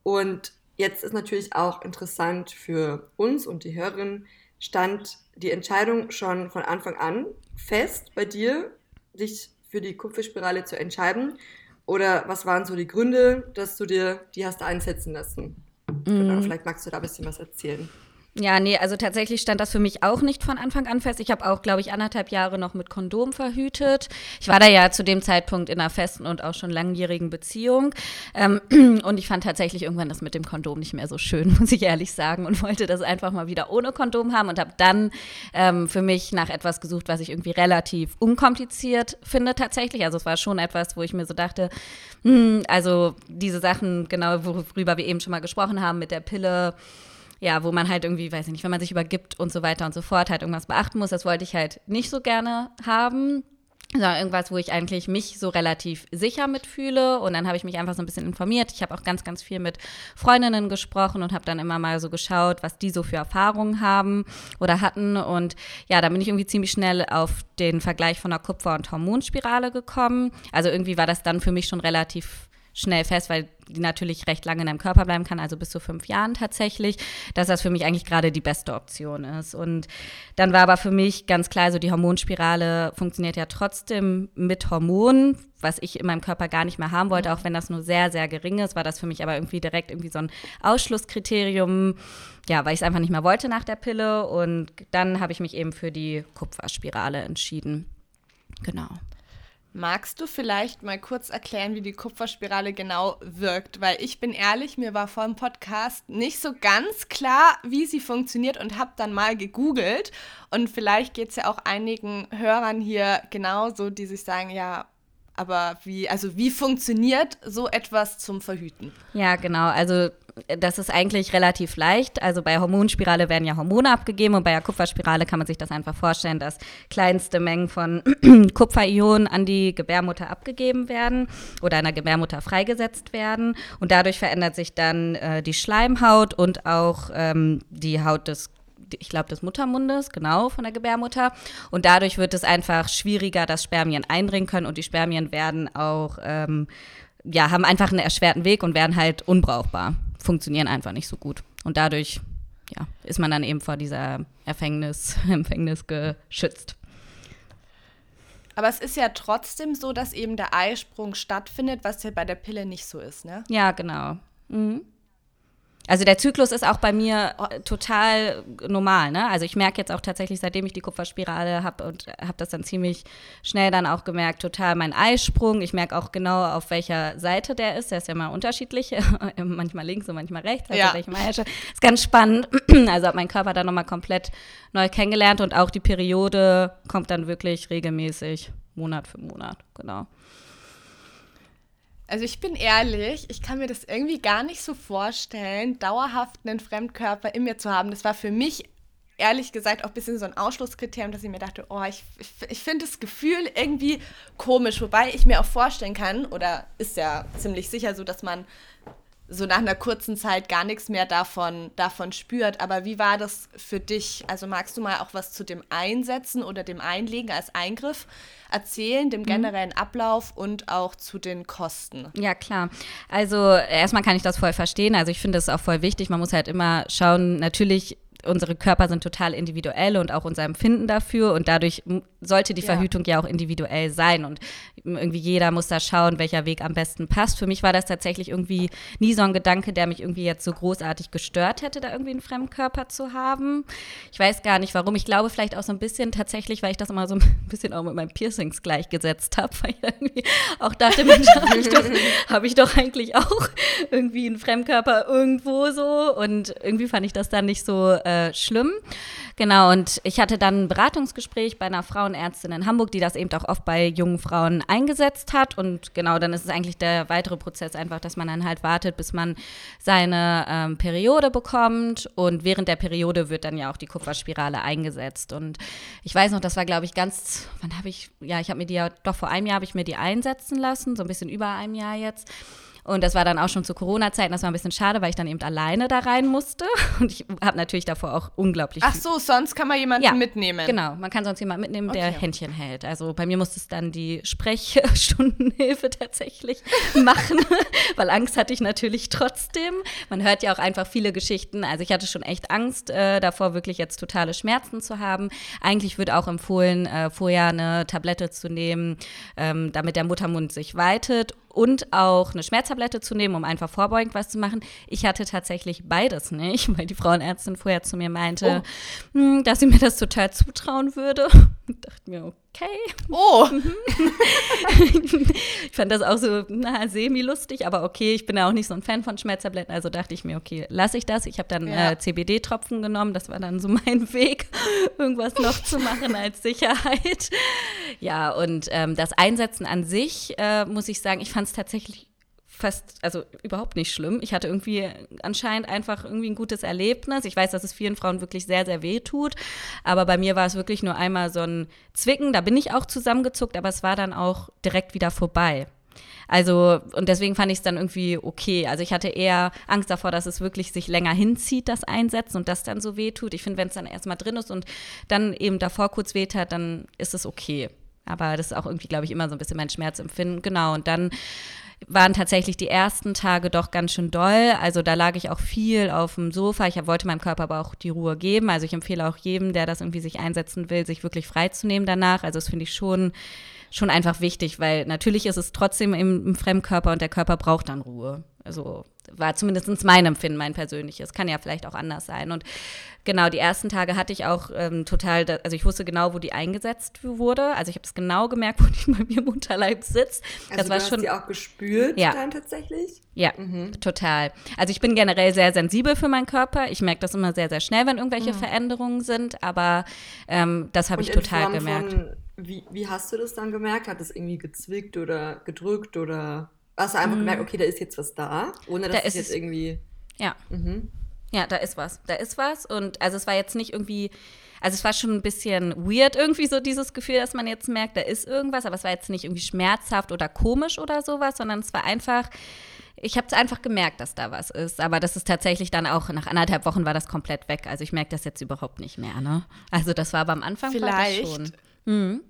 Und jetzt ist natürlich auch interessant für uns und die Hörerin, stand die Entscheidung schon von Anfang an fest bei dir, dich für die Kupferspirale zu entscheiden? Oder was waren so die Gründe, dass du dir die hast einsetzen lassen? Genau, vielleicht magst du da ein bisschen was erzählen. Ja, nee, also tatsächlich stand das für mich auch nicht von Anfang an fest. Ich habe auch, glaube ich, anderthalb Jahre noch mit Kondom verhütet. Ich war da ja zu dem Zeitpunkt in einer festen und auch schon langjährigen Beziehung. Ähm, und ich fand tatsächlich irgendwann das mit dem Kondom nicht mehr so schön, muss ich ehrlich sagen, und wollte das einfach mal wieder ohne Kondom haben und habe dann ähm, für mich nach etwas gesucht, was ich irgendwie relativ unkompliziert finde tatsächlich. Also es war schon etwas, wo ich mir so dachte, hm, also diese Sachen, genau worüber wir eben schon mal gesprochen haben mit der Pille, ja, wo man halt irgendwie, weiß ich nicht, wenn man sich übergibt und so weiter und so fort, halt irgendwas beachten muss. Das wollte ich halt nicht so gerne haben. Sondern irgendwas, wo ich eigentlich mich so relativ sicher mitfühle. Und dann habe ich mich einfach so ein bisschen informiert. Ich habe auch ganz, ganz viel mit Freundinnen gesprochen und habe dann immer mal so geschaut, was die so für Erfahrungen haben oder hatten. Und ja, da bin ich irgendwie ziemlich schnell auf den Vergleich von einer Kupfer- und Hormonspirale gekommen. Also irgendwie war das dann für mich schon relativ schnell fest, weil die natürlich recht lange in deinem Körper bleiben kann, also bis zu fünf Jahren tatsächlich, dass das für mich eigentlich gerade die beste Option ist. Und dann war aber für mich ganz klar, so die Hormonspirale funktioniert ja trotzdem mit Hormonen, was ich in meinem Körper gar nicht mehr haben wollte, auch wenn das nur sehr, sehr gering ist, war das für mich aber irgendwie direkt irgendwie so ein Ausschlusskriterium, ja, weil ich es einfach nicht mehr wollte nach der Pille. Und dann habe ich mich eben für die Kupferspirale entschieden. Genau. Magst du vielleicht mal kurz erklären, wie die Kupferspirale genau wirkt? Weil ich bin ehrlich, mir war vor dem Podcast nicht so ganz klar, wie sie funktioniert und habe dann mal gegoogelt. Und vielleicht geht es ja auch einigen Hörern hier genauso, die sich sagen, ja, aber wie, also wie funktioniert so etwas zum Verhüten? Ja, genau. Also das ist eigentlich relativ leicht. Also bei Hormonspirale werden ja Hormone abgegeben und bei der Kupferspirale kann man sich das einfach vorstellen, dass kleinste Mengen von Kupferionen an die Gebärmutter abgegeben werden oder der Gebärmutter freigesetzt werden. Und dadurch verändert sich dann äh, die Schleimhaut und auch ähm, die Haut des ich glaube, des Muttermundes, genau, von der Gebärmutter. Und dadurch wird es einfach schwieriger, dass Spermien eindringen können und die Spermien werden auch, ähm, ja, haben einfach einen erschwerten Weg und werden halt unbrauchbar, funktionieren einfach nicht so gut. Und dadurch, ja, ist man dann eben vor dieser Erfängnis, Empfängnis geschützt. Aber es ist ja trotzdem so, dass eben der Eisprung stattfindet, was ja bei der Pille nicht so ist, ne? Ja, genau. Mhm. Also der Zyklus ist auch bei mir äh, total normal. Ne? Also ich merke jetzt auch tatsächlich, seitdem ich die Kupferspirale habe und habe das dann ziemlich schnell dann auch gemerkt, total mein Eisprung. Ich merke auch genau, auf welcher Seite der ist. Der ist ja mal unterschiedlich, manchmal links und manchmal rechts. Also ja. Ist ganz spannend. Also habe mein Körper dann nochmal komplett neu kennengelernt und auch die Periode kommt dann wirklich regelmäßig, Monat für Monat. Genau. Also ich bin ehrlich, ich kann mir das irgendwie gar nicht so vorstellen, dauerhaft einen Fremdkörper in mir zu haben. Das war für mich ehrlich gesagt auch ein bisschen so ein Ausschlusskriterium, dass ich mir dachte, oh, ich, ich, ich finde das Gefühl irgendwie komisch. Wobei ich mir auch vorstellen kann, oder ist ja ziemlich sicher so, dass man so nach einer kurzen Zeit gar nichts mehr davon, davon spürt. Aber wie war das für dich? Also magst du mal auch was zu dem Einsetzen oder dem Einlegen als Eingriff erzählen, dem mhm. generellen Ablauf und auch zu den Kosten? Ja, klar. Also erstmal kann ich das voll verstehen. Also ich finde es auch voll wichtig. Man muss halt immer schauen, natürlich unsere Körper sind total individuell und auch unser Empfinden dafür und dadurch sollte die ja. Verhütung ja auch individuell sein und irgendwie jeder muss da schauen, welcher Weg am besten passt. Für mich war das tatsächlich irgendwie nie so ein Gedanke, der mich irgendwie jetzt so großartig gestört hätte, da irgendwie einen Fremdkörper zu haben. Ich weiß gar nicht warum. Ich glaube vielleicht auch so ein bisschen tatsächlich, weil ich das immer so ein bisschen auch mit meinen Piercings gleichgesetzt habe, weil ich irgendwie auch dachte, Mensch, habe ich, doch, hab ich doch eigentlich auch irgendwie einen Fremdkörper irgendwo so und irgendwie fand ich das dann nicht so äh, äh, schlimm. Genau, und ich hatte dann ein Beratungsgespräch bei einer Frauenärztin in Hamburg, die das eben auch oft bei jungen Frauen eingesetzt hat. Und genau, dann ist es eigentlich der weitere Prozess einfach, dass man dann halt wartet, bis man seine ähm, Periode bekommt. Und während der Periode wird dann ja auch die Kupferspirale eingesetzt. Und ich weiß noch, das war, glaube ich, ganz, wann habe ich, ja, ich habe mir die ja, doch vor einem Jahr habe ich mir die einsetzen lassen, so ein bisschen über einem Jahr jetzt. Und das war dann auch schon zu Corona-Zeiten. Das war ein bisschen schade, weil ich dann eben alleine da rein musste. Und ich habe natürlich davor auch unglaublich. Ach so, sonst kann man jemanden ja, mitnehmen. Genau, man kann sonst jemanden mitnehmen, okay. der Händchen hält. Also bei mir musste es dann die Sprechstundenhilfe tatsächlich machen, weil Angst hatte ich natürlich trotzdem. Man hört ja auch einfach viele Geschichten. Also ich hatte schon echt Angst äh, davor, wirklich jetzt totale Schmerzen zu haben. Eigentlich wird auch empfohlen, äh, vorher eine Tablette zu nehmen, ähm, damit der Muttermund sich weitet und auch eine Schmerztablette zu nehmen, um einfach vorbeugend was zu machen. Ich hatte tatsächlich beides nicht, weil die Frauenärztin vorher zu mir meinte, oh. Hm, dass sie mir das total zutrauen würde. Ich dachte mir, okay. Oh. ich fand das auch so na, semi-lustig, aber okay, ich bin ja auch nicht so ein Fan von Schmerztabletten, also dachte ich mir, okay, lasse ich das. Ich habe dann ja. äh, CBD-Tropfen genommen, das war dann so mein Weg, irgendwas noch zu machen als Sicherheit. Ja, und ähm, das Einsetzen an sich, äh, muss ich sagen, ich fand es tatsächlich fast, also überhaupt nicht schlimm. Ich hatte irgendwie anscheinend einfach irgendwie ein gutes Erlebnis. Ich weiß, dass es vielen Frauen wirklich sehr, sehr weh tut. Aber bei mir war es wirklich nur einmal so ein Zwicken. Da bin ich auch zusammengezuckt, aber es war dann auch direkt wieder vorbei. Also, und deswegen fand ich es dann irgendwie okay. Also ich hatte eher Angst davor, dass es wirklich sich länger hinzieht, das Einsetzen und das dann so weh tut. Ich finde, wenn es dann erstmal drin ist und dann eben davor kurz weht hat, dann ist es okay. Aber das ist auch irgendwie, glaube ich, immer so ein bisschen mein Schmerzempfinden. Genau. Und dann waren tatsächlich die ersten Tage doch ganz schön doll. Also da lag ich auch viel auf dem Sofa. Ich wollte meinem Körper aber auch die Ruhe geben. Also ich empfehle auch jedem, der das irgendwie sich einsetzen will, sich wirklich freizunehmen danach. Also das finde ich schon schon einfach wichtig, weil natürlich ist es trotzdem im, im Fremdkörper und der Körper braucht dann Ruhe. Also war zumindest mein Empfinden, mein persönliches. Kann ja vielleicht auch anders sein. Und genau, die ersten Tage hatte ich auch ähm, total, also ich wusste genau, wo die eingesetzt wurde. Also ich habe es genau gemerkt, wo die bei mir im Unterleib sitzt. Also das du war hast schon, die auch gespürt Ja. dann tatsächlich? ja, total. Also ich bin generell sehr sensibel für meinen Körper. Ich merke das immer sehr, sehr schnell, wenn irgendwelche Veränderungen sind. Aber ähm, das habe ich total gemerkt. Von, wie, wie hast du das dann gemerkt? Hat es irgendwie gezwickt oder gedrückt oder hast du einfach gemerkt, okay, da ist jetzt was da, ohne dass Da es ist jetzt es- irgendwie. Ja. Mhm. Ja, da ist was. Da ist was. Und also es war jetzt nicht irgendwie, also es war schon ein bisschen weird irgendwie so dieses Gefühl, dass man jetzt merkt, da ist irgendwas, aber es war jetzt nicht irgendwie schmerzhaft oder komisch oder sowas, sondern es war einfach, ich habe es einfach gemerkt, dass da was ist. Aber das ist tatsächlich dann auch, nach anderthalb Wochen war das komplett weg. Also ich merke das jetzt überhaupt nicht mehr, ne? Also das war aber am Anfang war das Vielleicht. schon. Mhm.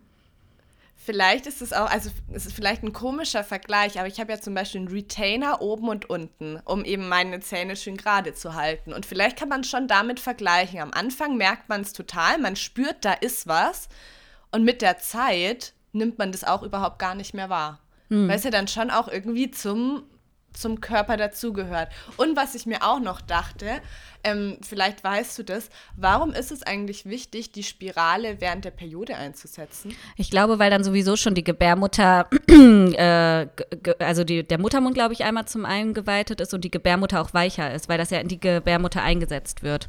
Vielleicht ist es auch, also es ist vielleicht ein komischer Vergleich, aber ich habe ja zum Beispiel einen Retainer oben und unten, um eben meine Zähne schön gerade zu halten. Und vielleicht kann man schon damit vergleichen. Am Anfang merkt man es total, man spürt, da ist was. Und mit der Zeit nimmt man das auch überhaupt gar nicht mehr wahr. Weil es ja dann schon auch irgendwie zum, zum Körper dazugehört. Und was ich mir auch noch dachte, ähm, vielleicht weißt du das, warum ist es eigentlich wichtig, die Spirale während der Periode einzusetzen? Ich glaube, weil dann sowieso schon die Gebärmutter, äh, also die, der Muttermund, glaube ich, einmal zum einen geweitet ist und die Gebärmutter auch weicher ist, weil das ja in die Gebärmutter eingesetzt wird.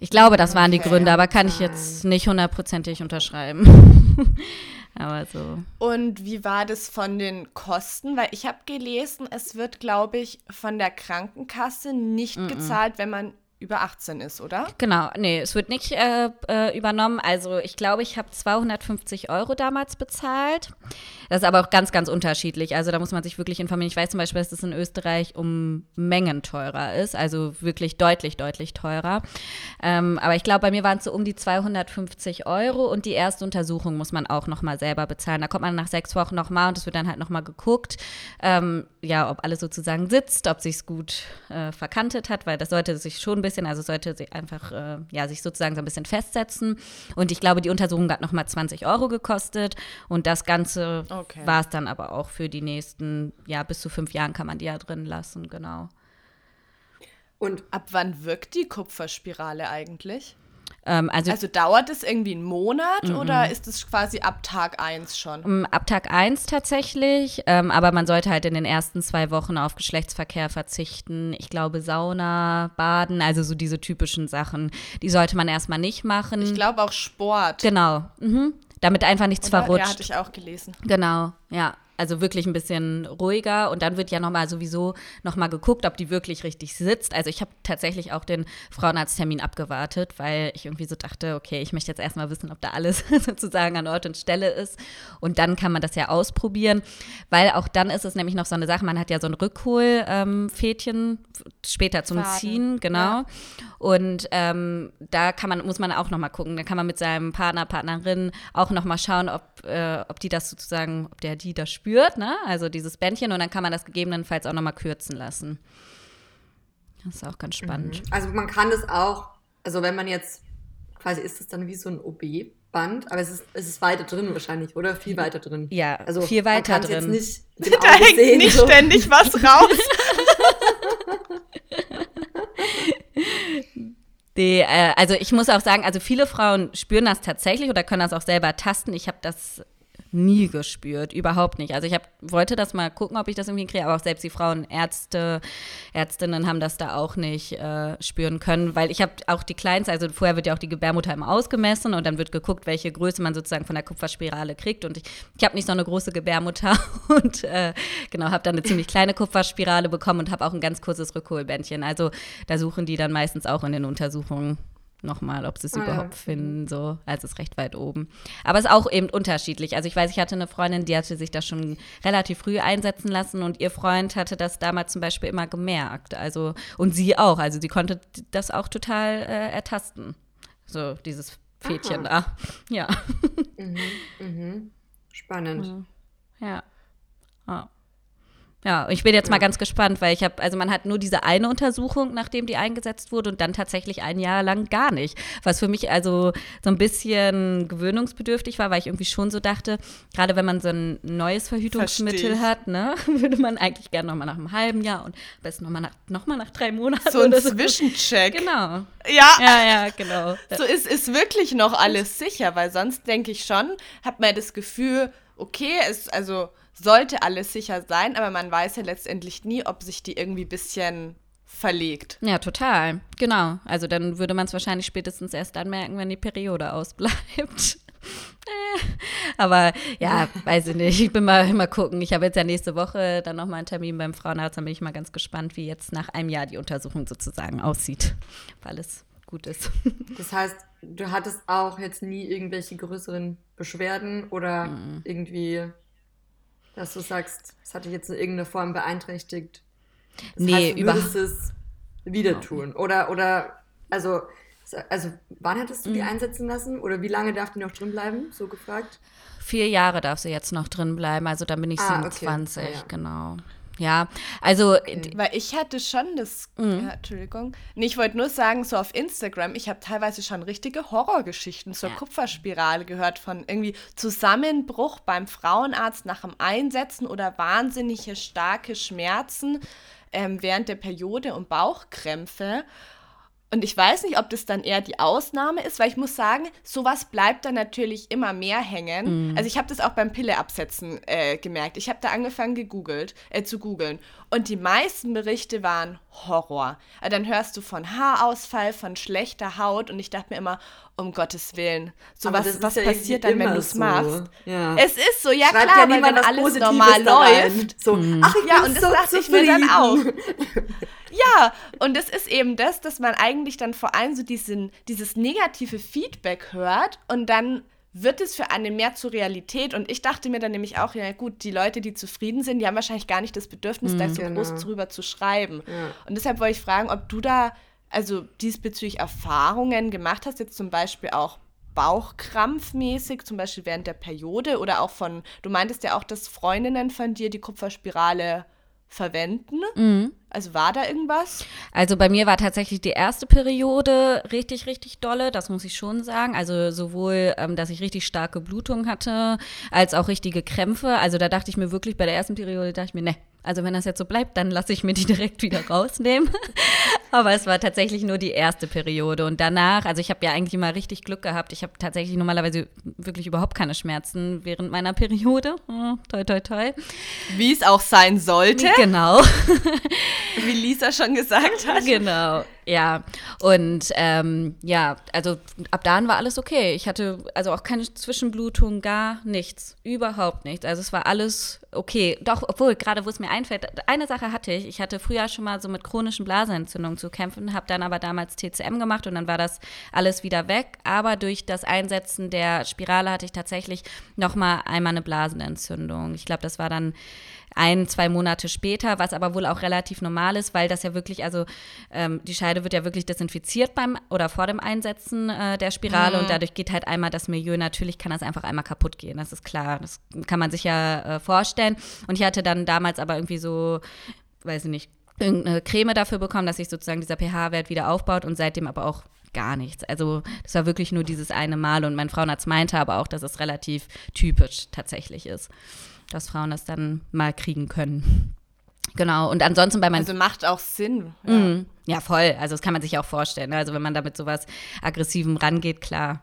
Ich glaube, das waren die Okay, Gründe, aber kann ich jetzt nicht hundertprozentig unterschreiben. aber so. Und wie war das von den Kosten? Weil ich habe gelesen, es wird, glaube ich, von der Krankenkasse nicht gezahlt, wenn man über 18 ist, oder? Genau, nee, es wird nicht äh, äh, übernommen. Also ich glaube, ich habe 250 Euro damals bezahlt. Das ist aber auch ganz, ganz unterschiedlich. Also da muss man sich wirklich informieren. Ich weiß zum Beispiel, dass es in Österreich um Mengen teurer ist. Also wirklich deutlich, deutlich teurer. Ähm, aber ich glaube, bei mir waren es so um die 250 Euro und die erste Untersuchung muss man auch nochmal selber bezahlen. Da kommt man nach sechs Wochen nochmal und es wird dann halt nochmal geguckt, ähm, ja, ob alles sozusagen sitzt, ob sich's gut äh, verkantet hat, weil das sollte sich schon ein bisschen, also es sollte sich einfach, äh, ja, sich sozusagen so ein bisschen festsetzen. Und ich glaube, die Untersuchung hat nochmal 20 Euro gekostet und das Ganze Okay. war es dann aber auch für die nächsten, ja, bis zu fünf Jahren kann man die ja drin lassen, genau. Und Ab wann wirkt die Kupferspirale eigentlich? Ähm, also Also dauert es irgendwie einen Monat oder ist es quasi ab Tag 1 schon? Ähm, Ab Tag 1 tatsächlich, ähm, aber man sollte halt in den ersten zwei Wochen auf Geschlechtsverkehr verzichten. Ich glaube, Sauna, Baden, also so diese typischen Sachen, die sollte man erstmal nicht machen. Ich glaube auch Sport. genau, mhm. damit einfach nichts Oder? Ja, verrutscht. hatte ich auch gelesen. Genau, ja. Also wirklich ein bisschen ruhiger und dann wird ja nochmal sowieso nochmal geguckt, ob die wirklich richtig sitzt. Also ich habe tatsächlich auch den Frauenarzttermin abgewartet, weil ich irgendwie so dachte, okay, ich möchte jetzt erstmal wissen, ob da alles sozusagen an Ort und Stelle ist. Und dann kann man das ja ausprobieren, weil auch dann ist es nämlich noch so eine Sache, man hat ja so ein Rückholfädchen später zum Faden. Ziehen, genau. Ja. Und ähm, da kann man, muss man auch nochmal gucken. Da kann man mit seinem Partner, Partnerin auch nochmal schauen, ob, äh, ob die das sozusagen, ob der die das spürt, ne? Also dieses Bändchen und dann kann man das gegebenenfalls auch nochmal kürzen lassen. Das ist auch ganz spannend. also man kann das auch, also wenn man jetzt, quasi ist es dann wie so ein OB-Band, aber es ist, es ist weiter drin wahrscheinlich, oder? Viel weiter drin. Ja, also viel man weiter kann's drin. Jetzt nicht Da hängt sehen, nicht so. ständig was raus. Die, äh, also ich muss auch sagen, also viele Frauen spüren das tatsächlich oder können das auch selber tasten. Ich habe das nie gespürt, überhaupt nicht. Also ich hab, wollte das mal gucken, ob ich das irgendwie kriege, aber auch selbst die Frauenärzte, Ärztinnen haben das da auch nicht äh, spüren können, weil ich habe auch die kleinste, also vorher wird ja auch die Gebärmutter immer ausgemessen und dann wird geguckt, welche Größe man sozusagen von der Kupferspirale kriegt und ich, ich habe nicht so eine große Gebärmutter und äh, genau, habe dann eine ziemlich kleine Kupferspirale bekommen und habe auch ein ganz kurzes Rückholbändchen. Also da suchen die dann meistens auch in den Untersuchungen nochmal, ob sie es Ah, ja. überhaupt finden, so, also es ist recht weit oben. Aber es ist auch eben unterschiedlich. Also ich weiß, ich hatte eine Freundin, die hatte sich das schon relativ früh einsetzen lassen und ihr Freund hatte das damals zum Beispiel immer gemerkt. Also, und sie auch. Also sie konnte das auch total äh, ertasten. So, dieses Fädchen da. Ja. Mhm, mhm. Spannend. Ja. Ah. Ja, ich bin jetzt mal ganz gespannt, weil ich habe, also man hat nur diese eine Untersuchung, nachdem die eingesetzt wurde und dann tatsächlich ein Jahr lang gar nicht. Was für mich also so ein bisschen gewöhnungsbedürftig war, weil ich irgendwie schon so dachte, gerade wenn man so ein neues Verhütungsmittel hat, ne, würde man eigentlich gerne nochmal nach einem halben Jahr und am besten nochmal nach, noch nach drei Monaten. So ein Zwischencheck. Genau. Ja. Ja, ja, genau. So ist, ist wirklich noch alles sicher, weil sonst denke ich schon, hat man das Gefühl, okay, es, also sollte alles sicher sein, aber man weiß ja letztendlich nie, ob sich die irgendwie ein bisschen verlegt. Ja, total. Genau. Also dann würde man es wahrscheinlich spätestens erst dann merken, wenn die Periode ausbleibt. Äh, aber ja, weiß ich nicht. Ich bin mal, mal gucken. Ich habe jetzt ja nächste Woche dann nochmal einen Termin beim Frauenarzt. Dann bin ich mal ganz gespannt, wie jetzt nach einem Jahr die Untersuchung sozusagen aussieht. Ob alles gut ist. Das heißt, du hattest auch jetzt nie irgendwelche größeren Beschwerden oder mhm. irgendwie dass du sagst, es hat dich jetzt in irgendeiner Form beeinträchtigt. Das nee, heißt, du würdest es wieder tun. Oder, oder, also, also, wann hättest du die mhm. einsetzen lassen? Oder wie lange darf die noch drin bleiben? So gefragt. Vier Jahre darf sie jetzt noch drin bleiben. Also, dann bin ich ah, 27, okay. ja, ja. genau. Ja, also. Okay. Weil ich hatte schon das. Mhm. Ja, Entschuldigung. Nee, ich wollte nur sagen, so auf Instagram, ich habe teilweise schon richtige Horrorgeschichten zur ja. Kupferspirale gehört, von irgendwie Zusammenbruch beim Frauenarzt nach dem Einsetzen oder wahnsinnige starke Schmerzen ähm, während der Periode und Bauchkrämpfe. Und ich weiß nicht, ob das dann eher die Ausnahme ist, weil ich muss sagen, sowas bleibt dann natürlich immer mehr hängen. Mhm. Also ich habe das auch beim Pilleabsetzen äh, gemerkt. Ich habe da angefangen gegoogelt, äh, zu googeln. Und die meisten Berichte waren Horror. Also dann hörst du von Haarausfall, von schlechter Haut und ich dachte mir immer, um Gottes Willen, so was, was ja passiert dann, wenn du es so. machst? Ja. Es ist so, ja Schreibt klar, ja weil wenn alles Positives normal läuft. So, mhm. ach, ich ja, und das so dachte ich mir dann auch. ja, und das ist eben das, dass man eigentlich dann vor allem so diesen, dieses negative Feedback hört und dann wird es für einen mehr zur Realität. Und ich dachte mir dann nämlich auch, ja gut, die Leute, die zufrieden sind, die haben wahrscheinlich gar nicht das Bedürfnis, mhm, da so genau. groß drüber zu schreiben. Ja. Und deshalb wollte ich fragen, ob du da also diesbezüglich Erfahrungen gemacht hast, jetzt zum Beispiel auch Bauchkrampfmäßig, zum Beispiel während der Periode oder auch von, du meintest ja auch, dass Freundinnen von dir die Kupferspirale verwenden. Mhm. Also war da irgendwas? Also bei mir war tatsächlich die erste Periode richtig, richtig dolle, das muss ich schon sagen. Also sowohl, ähm, dass ich richtig starke Blutung hatte, als auch richtige Krämpfe. Also da dachte ich mir wirklich, bei der ersten Periode dachte ich mir, ne, also wenn das jetzt so bleibt, dann lasse ich mir die direkt wieder rausnehmen. Aber es war tatsächlich nur die erste Periode. Und danach, also ich habe ja eigentlich immer richtig Glück gehabt. Ich habe tatsächlich normalerweise wirklich überhaupt keine Schmerzen während meiner Periode. Oh, toi, toi, toi. Wie es auch sein sollte. Genau. Wie Lisa schon gesagt hat. Genau. Ja, und ähm, ja, also ab dann war alles okay. Ich hatte also auch keine Zwischenblutung, gar nichts, überhaupt nichts. Also es war alles okay. Doch, obwohl, gerade wo es mir einfällt, eine Sache hatte ich. Ich hatte früher schon mal so mit chronischen Blasenentzündungen zu kämpfen, habe dann aber damals TCM gemacht und dann war das alles wieder weg. Aber durch das Einsetzen der Spirale hatte ich tatsächlich noch mal einmal eine Blasenentzündung. Ich glaube, das war dann ein, zwei Monate später, was aber wohl auch relativ normal ist, weil das ja wirklich, also ähm, die Scheide wird ja wirklich desinfiziert beim oder vor dem Einsetzen äh, der Spirale mhm. und dadurch geht halt einmal das Milieu, natürlich kann das einfach einmal kaputt gehen, das ist klar, das kann man sich ja äh, vorstellen. Und ich hatte dann damals aber irgendwie so, weiß ich nicht, irgendeine Creme dafür bekommen, dass sich sozusagen dieser pH-Wert wieder aufbaut und seitdem aber auch gar nichts. Also das war wirklich nur dieses eine Mal und mein Frauenarzt meinte aber auch, dass es relativ typisch tatsächlich ist dass Frauen das dann mal kriegen können. Genau, und ansonsten bei meinen. Also macht auch Sinn. Ja. Mm, ja, voll. Also das kann man sich auch vorstellen. Ne? Also wenn man da mit sowas Aggressivem rangeht, klar,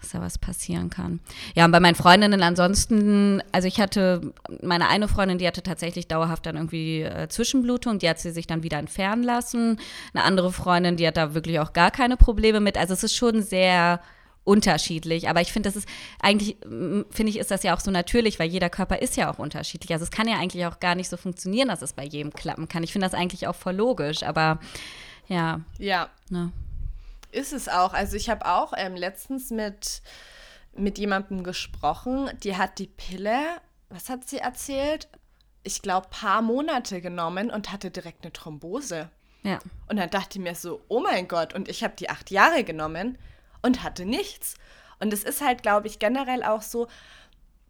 dass da was passieren kann. Ja, und bei meinen Freundinnen ansonsten, also ich hatte, meine eine Freundin, die hatte tatsächlich dauerhaft dann irgendwie äh, Zwischenblutung, die hat sie sich dann wieder entfernen lassen. Eine andere Freundin, die hat da wirklich auch gar keine Probleme mit. Also es ist schon sehr unterschiedlich. Aber ich finde, das ist eigentlich, finde ich, ist das ja auch so natürlich, weil jeder Körper ist ja auch unterschiedlich. Also es kann ja eigentlich auch gar nicht so funktionieren, dass es bei jedem klappen kann. Ich finde das eigentlich auch voll logisch, aber ja. Ja. Ne? Ist es auch. Also ich habe auch ähm, letztens mit, mit jemandem gesprochen, die hat die Pille, was hat sie erzählt? Ich glaube, paar Monate genommen und hatte direkt eine Thrombose. Ja. Und dann dachte ich mir so, oh mein Gott, und ich habe die acht Jahre genommen und hatte nichts. Und es ist halt, glaube ich, generell auch so,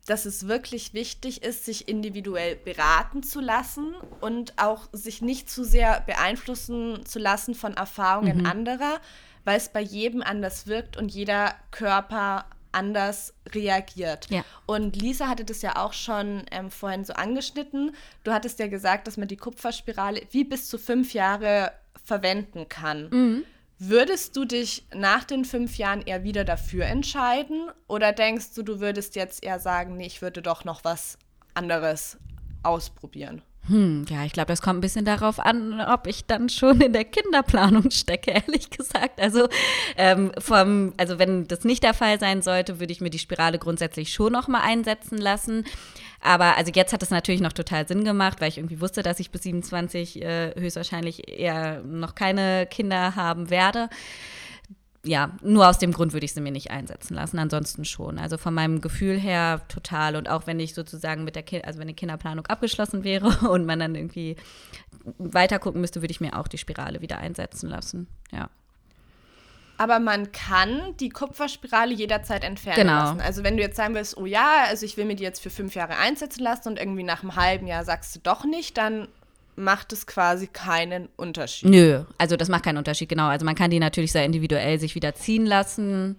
dass es wirklich wichtig ist, sich individuell beraten zu lassen und auch sich nicht zu sehr beeinflussen zu lassen von Erfahrungen mhm. anderer, weil es bei jedem anders wirkt und jeder Körper anders reagiert. Ja. Und Lisa hatte das ja auch schon ähm, vorhin so angeschnitten. Du hattest ja gesagt, dass man die Kupferspirale wie bis zu fünf Jahre verwenden kann. Mhm. Würdest du dich nach den fünf Jahren eher wieder dafür entscheiden oder denkst du, du würdest jetzt eher sagen, nee, ich würde doch noch was anderes ausprobieren? Hm, ja, ich glaube, das kommt ein bisschen darauf an, ob ich dann schon in der Kinderplanung stecke, ehrlich gesagt. Also, ähm, vom, also wenn das nicht der Fall sein sollte, würde ich mir die Spirale grundsätzlich schon noch mal einsetzen lassen. Aber also jetzt hat es natürlich noch total Sinn gemacht, weil ich irgendwie wusste, dass ich bis 27 äh, höchstwahrscheinlich eher noch keine Kinder haben werde. Ja, nur aus dem Grund würde ich sie mir nicht einsetzen lassen, ansonsten schon. Also von meinem Gefühl her total. Und auch wenn ich sozusagen mit der kind also wenn die Kinderplanung abgeschlossen wäre und man dann irgendwie weiter gucken müsste, würde ich mir auch die Spirale wieder einsetzen lassen. Ja. Aber man kann die Kupferspirale jederzeit entfernen genau. lassen. Also wenn du jetzt sagen willst, oh ja, also ich will mir die jetzt für fünf Jahre einsetzen lassen und irgendwie nach einem halben Jahr sagst du doch nicht, dann macht es quasi keinen Unterschied. Nö, also das macht keinen Unterschied, genau. Also man kann die natürlich sehr individuell sich wieder ziehen lassen.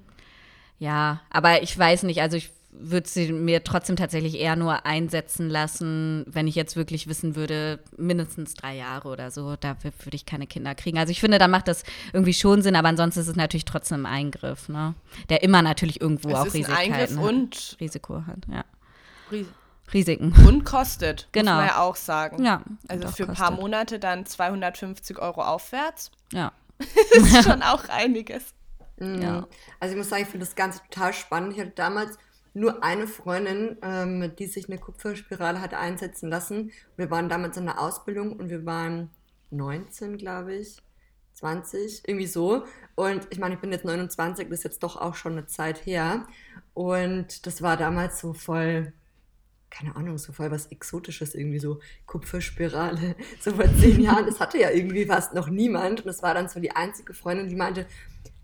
Ja, aber ich weiß nicht, also ich würde sie mir trotzdem tatsächlich eher nur einsetzen lassen, wenn ich jetzt wirklich wissen würde, mindestens drei Jahre oder so, da würde ich keine Kinder kriegen. Also ich finde, da macht das irgendwie schon Sinn, aber ansonsten ist es natürlich trotzdem ein Eingriff, ne? Der immer natürlich irgendwo es auch ist Risiken ein Eingriff und Risiko hat, ja. Ris Risiken. Und kostet, genau. muss man ja auch sagen. Ja. Also für ein paar Monate dann 250 Euro aufwärts. Ja. das ist schon auch einiges. Mhm. Ja. Also ich muss sagen, ich finde das Ganze total spannend. Ich hatte damals nur eine Freundin, ähm, die sich eine Kupferspirale hat einsetzen lassen. Wir waren damals in der Ausbildung und wir waren 19, glaube ich, 20, irgendwie so. Und ich meine, ich bin jetzt 29, das ist jetzt doch auch schon eine Zeit her. Und das war damals so voll, keine Ahnung, so voll was Exotisches, irgendwie so Kupferspirale. So vor zehn Jahren, das hatte ja irgendwie fast noch niemand. Und das war dann so die einzige Freundin, die meinte,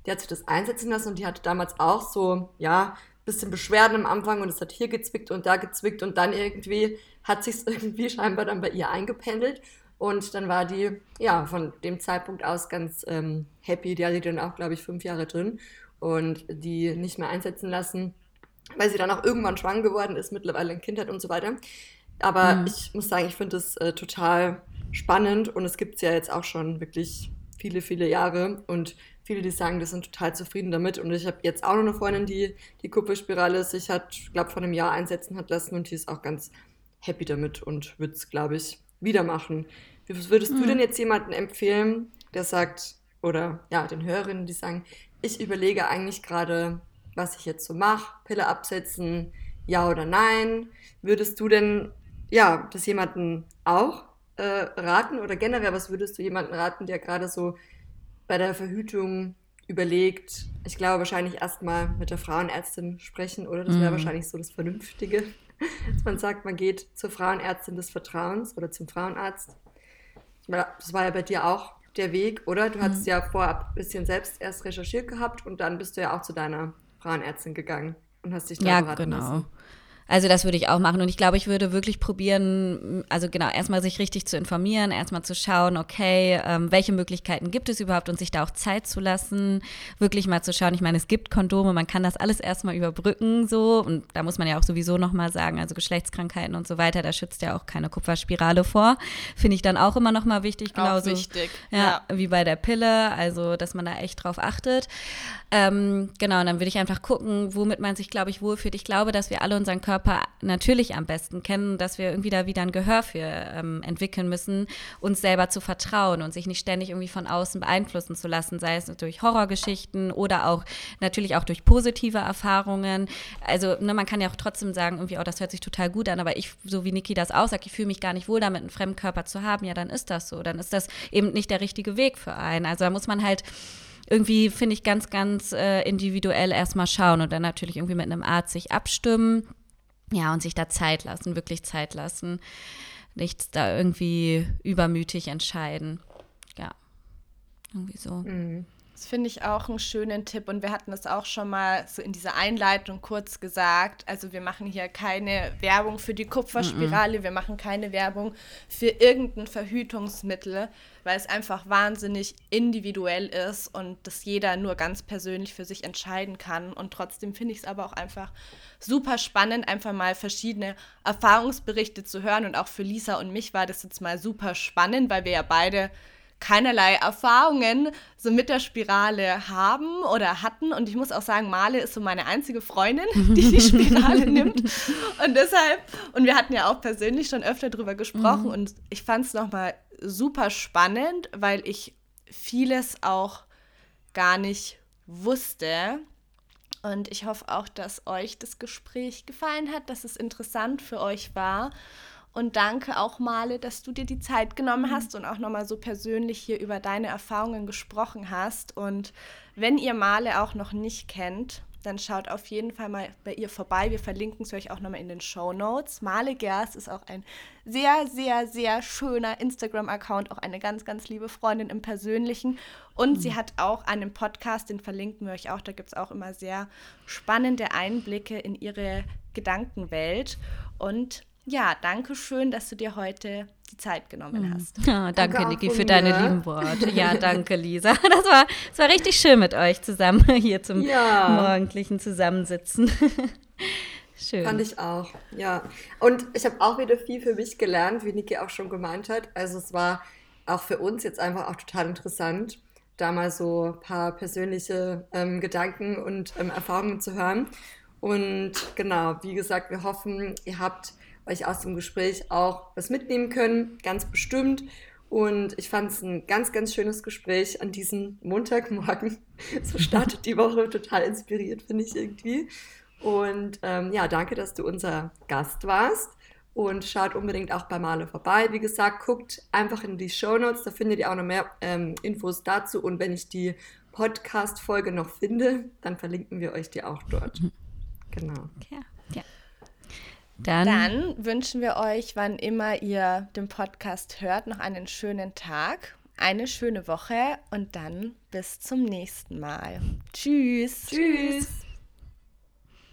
die hat sich das einsetzen lassen und die hatte damals auch so, ja, bisschen Beschwerden am Anfang und es hat hier gezwickt und da gezwickt und dann irgendwie hat sich irgendwie scheinbar dann bei ihr eingependelt und dann war die, ja, von dem Zeitpunkt aus ganz ähm, happy. Die hatte dann auch, glaube ich, fünf Jahre drin und die nicht mehr einsetzen lassen, weil sie dann auch irgendwann schwanger geworden ist, mittlerweile ein Kind hat und so weiter. Aber mhm. ich muss sagen, ich finde es äh, total spannend und es gibt es ja jetzt auch schon wirklich viele, viele Jahre und viele, die sagen, die sind total zufrieden damit. Und ich habe jetzt auch noch eine Freundin, die die Kupferspirale sich hat, glaube vor einem Jahr einsetzen hat lassen und die ist auch ganz happy damit und wird es, glaube ich, wieder machen. Wie würdest mhm. du denn jetzt jemanden empfehlen, der sagt, oder ja, den Hörerinnen, die sagen, ich überlege eigentlich gerade, was ich jetzt so mache, Pille absetzen, ja oder nein. Würdest du denn, ja, das jemanden auch äh, raten oder generell, was würdest du jemanden raten, der gerade so bei der Verhütung überlegt, ich glaube wahrscheinlich erstmal mit der Frauenärztin sprechen, oder? Das wäre mhm. wahrscheinlich so das Vernünftige, dass man sagt, man geht zur Frauenärztin des Vertrauens oder zum Frauenarzt. Das war ja bei dir auch der Weg, oder? Du hattest mhm. ja vorab ein bisschen selbst erst recherchiert gehabt und dann bist du ja auch zu deiner Frauenärztin gegangen und hast dich da ja, beraten genau. lassen. Also das würde ich auch machen. Und ich glaube, ich würde wirklich probieren, also genau, erstmal sich richtig zu informieren, erstmal zu schauen, okay, ähm, welche Möglichkeiten gibt es überhaupt und sich da auch Zeit zu lassen, wirklich mal zu schauen. Ich meine, es gibt Kondome, man kann das alles erstmal überbrücken so. Und da muss man ja auch sowieso nochmal sagen, also Geschlechtskrankheiten und so weiter, da schützt ja auch keine Kupferspirale vor. Finde ich dann auch immer nochmal wichtig, genauso. Auch wichtig. Ja, ja, wie bei der Pille, also dass man da echt drauf achtet. Ähm, genau, und dann würde ich einfach gucken, womit man sich, glaube ich, wohlfühlt. Ich glaube, dass wir alle unseren Körper natürlich am besten kennen, dass wir irgendwie da wieder ein Gehör für ähm, entwickeln müssen, uns selber zu vertrauen und sich nicht ständig irgendwie von außen beeinflussen zu lassen, sei es durch Horrorgeschichten oder auch natürlich auch durch positive Erfahrungen. Also ne, man kann ja auch trotzdem sagen, irgendwie, oh, das hört sich total gut an, aber ich, so wie Niki das aussagt, ich fühle mich gar nicht wohl damit, einen fremden Körper zu haben, ja, dann ist das so. Dann ist das eben nicht der richtige Weg für einen. Also da muss man halt irgendwie, finde ich, ganz, ganz äh, individuell erstmal schauen und dann natürlich irgendwie mit einem Arzt sich abstimmen ja, und sich da Zeit lassen, wirklich Zeit lassen. Nichts da irgendwie übermütig entscheiden. Ja, irgendwie so. Mhm. Das finde ich auch einen schönen Tipp und wir hatten das auch schon mal so in dieser Einleitung kurz gesagt. Also wir machen hier keine Werbung für die Kupferspirale, mm -mm. wir machen keine Werbung für irgendein Verhütungsmittel, weil es einfach wahnsinnig individuell ist und das jeder nur ganz persönlich für sich entscheiden kann. Und trotzdem finde ich es aber auch einfach super spannend, einfach mal verschiedene Erfahrungsberichte zu hören. Und auch für Lisa und mich war das jetzt mal super spannend, weil wir ja beide keinerlei Erfahrungen so mit der Spirale haben oder hatten. Und ich muss auch sagen, Male ist so meine einzige Freundin, die die Spirale nimmt. Und deshalb, und wir hatten ja auch persönlich schon öfter drüber gesprochen. Mhm. Und ich fand es nochmal super spannend, weil ich vieles auch gar nicht wusste. Und ich hoffe auch, dass euch das Gespräch gefallen hat, dass es interessant für euch war. Und danke auch, Male, dass du dir die Zeit genommen mhm. hast und auch nochmal so persönlich hier über deine Erfahrungen gesprochen hast. Und wenn ihr Male auch noch nicht kennt, dann schaut auf jeden Fall mal bei ihr vorbei. Wir verlinken es euch auch nochmal in den Show Notes. Male Gerst ist auch ein sehr, sehr, sehr schöner Instagram-Account, auch eine ganz, ganz liebe Freundin im Persönlichen. Und mhm. sie hat auch einen Podcast, den verlinken wir euch auch. Da gibt es auch immer sehr spannende Einblicke in ihre Gedankenwelt. Und ja, danke schön, dass du dir heute die Zeit genommen hm. hast. Ja, danke, danke Niki, für deine lieben Worte. Ja, danke, Lisa. Das war, das war richtig schön mit euch zusammen hier zum ja. morgendlichen Zusammensitzen. Schön. Fand ich auch, ja. Und ich habe auch wieder viel für mich gelernt, wie Niki auch schon gemeint hat. Also es war auch für uns jetzt einfach auch total interessant, da mal so ein paar persönliche ähm, Gedanken und ähm, Erfahrungen zu hören. Und genau, wie gesagt, wir hoffen, ihr habt euch aus dem Gespräch auch was mitnehmen können, ganz bestimmt. Und ich fand es ein ganz, ganz schönes Gespräch an diesem Montagmorgen. So startet die Woche total inspiriert, finde ich irgendwie. Und ähm, ja, danke, dass du unser Gast warst. Und schaut unbedingt auch bei Male vorbei. Wie gesagt, guckt einfach in die Show Notes, da findet ihr auch noch mehr ähm, Infos dazu. Und wenn ich die Podcast-Folge noch finde, dann verlinken wir euch die auch dort. Genau. Ja. ja. Dann, Dann wünschen wir euch, wann immer ihr den Podcast hört, noch einen schönen Tag, eine schöne Woche und dann bis zum nächsten Mal. Tschüss. Tschüss.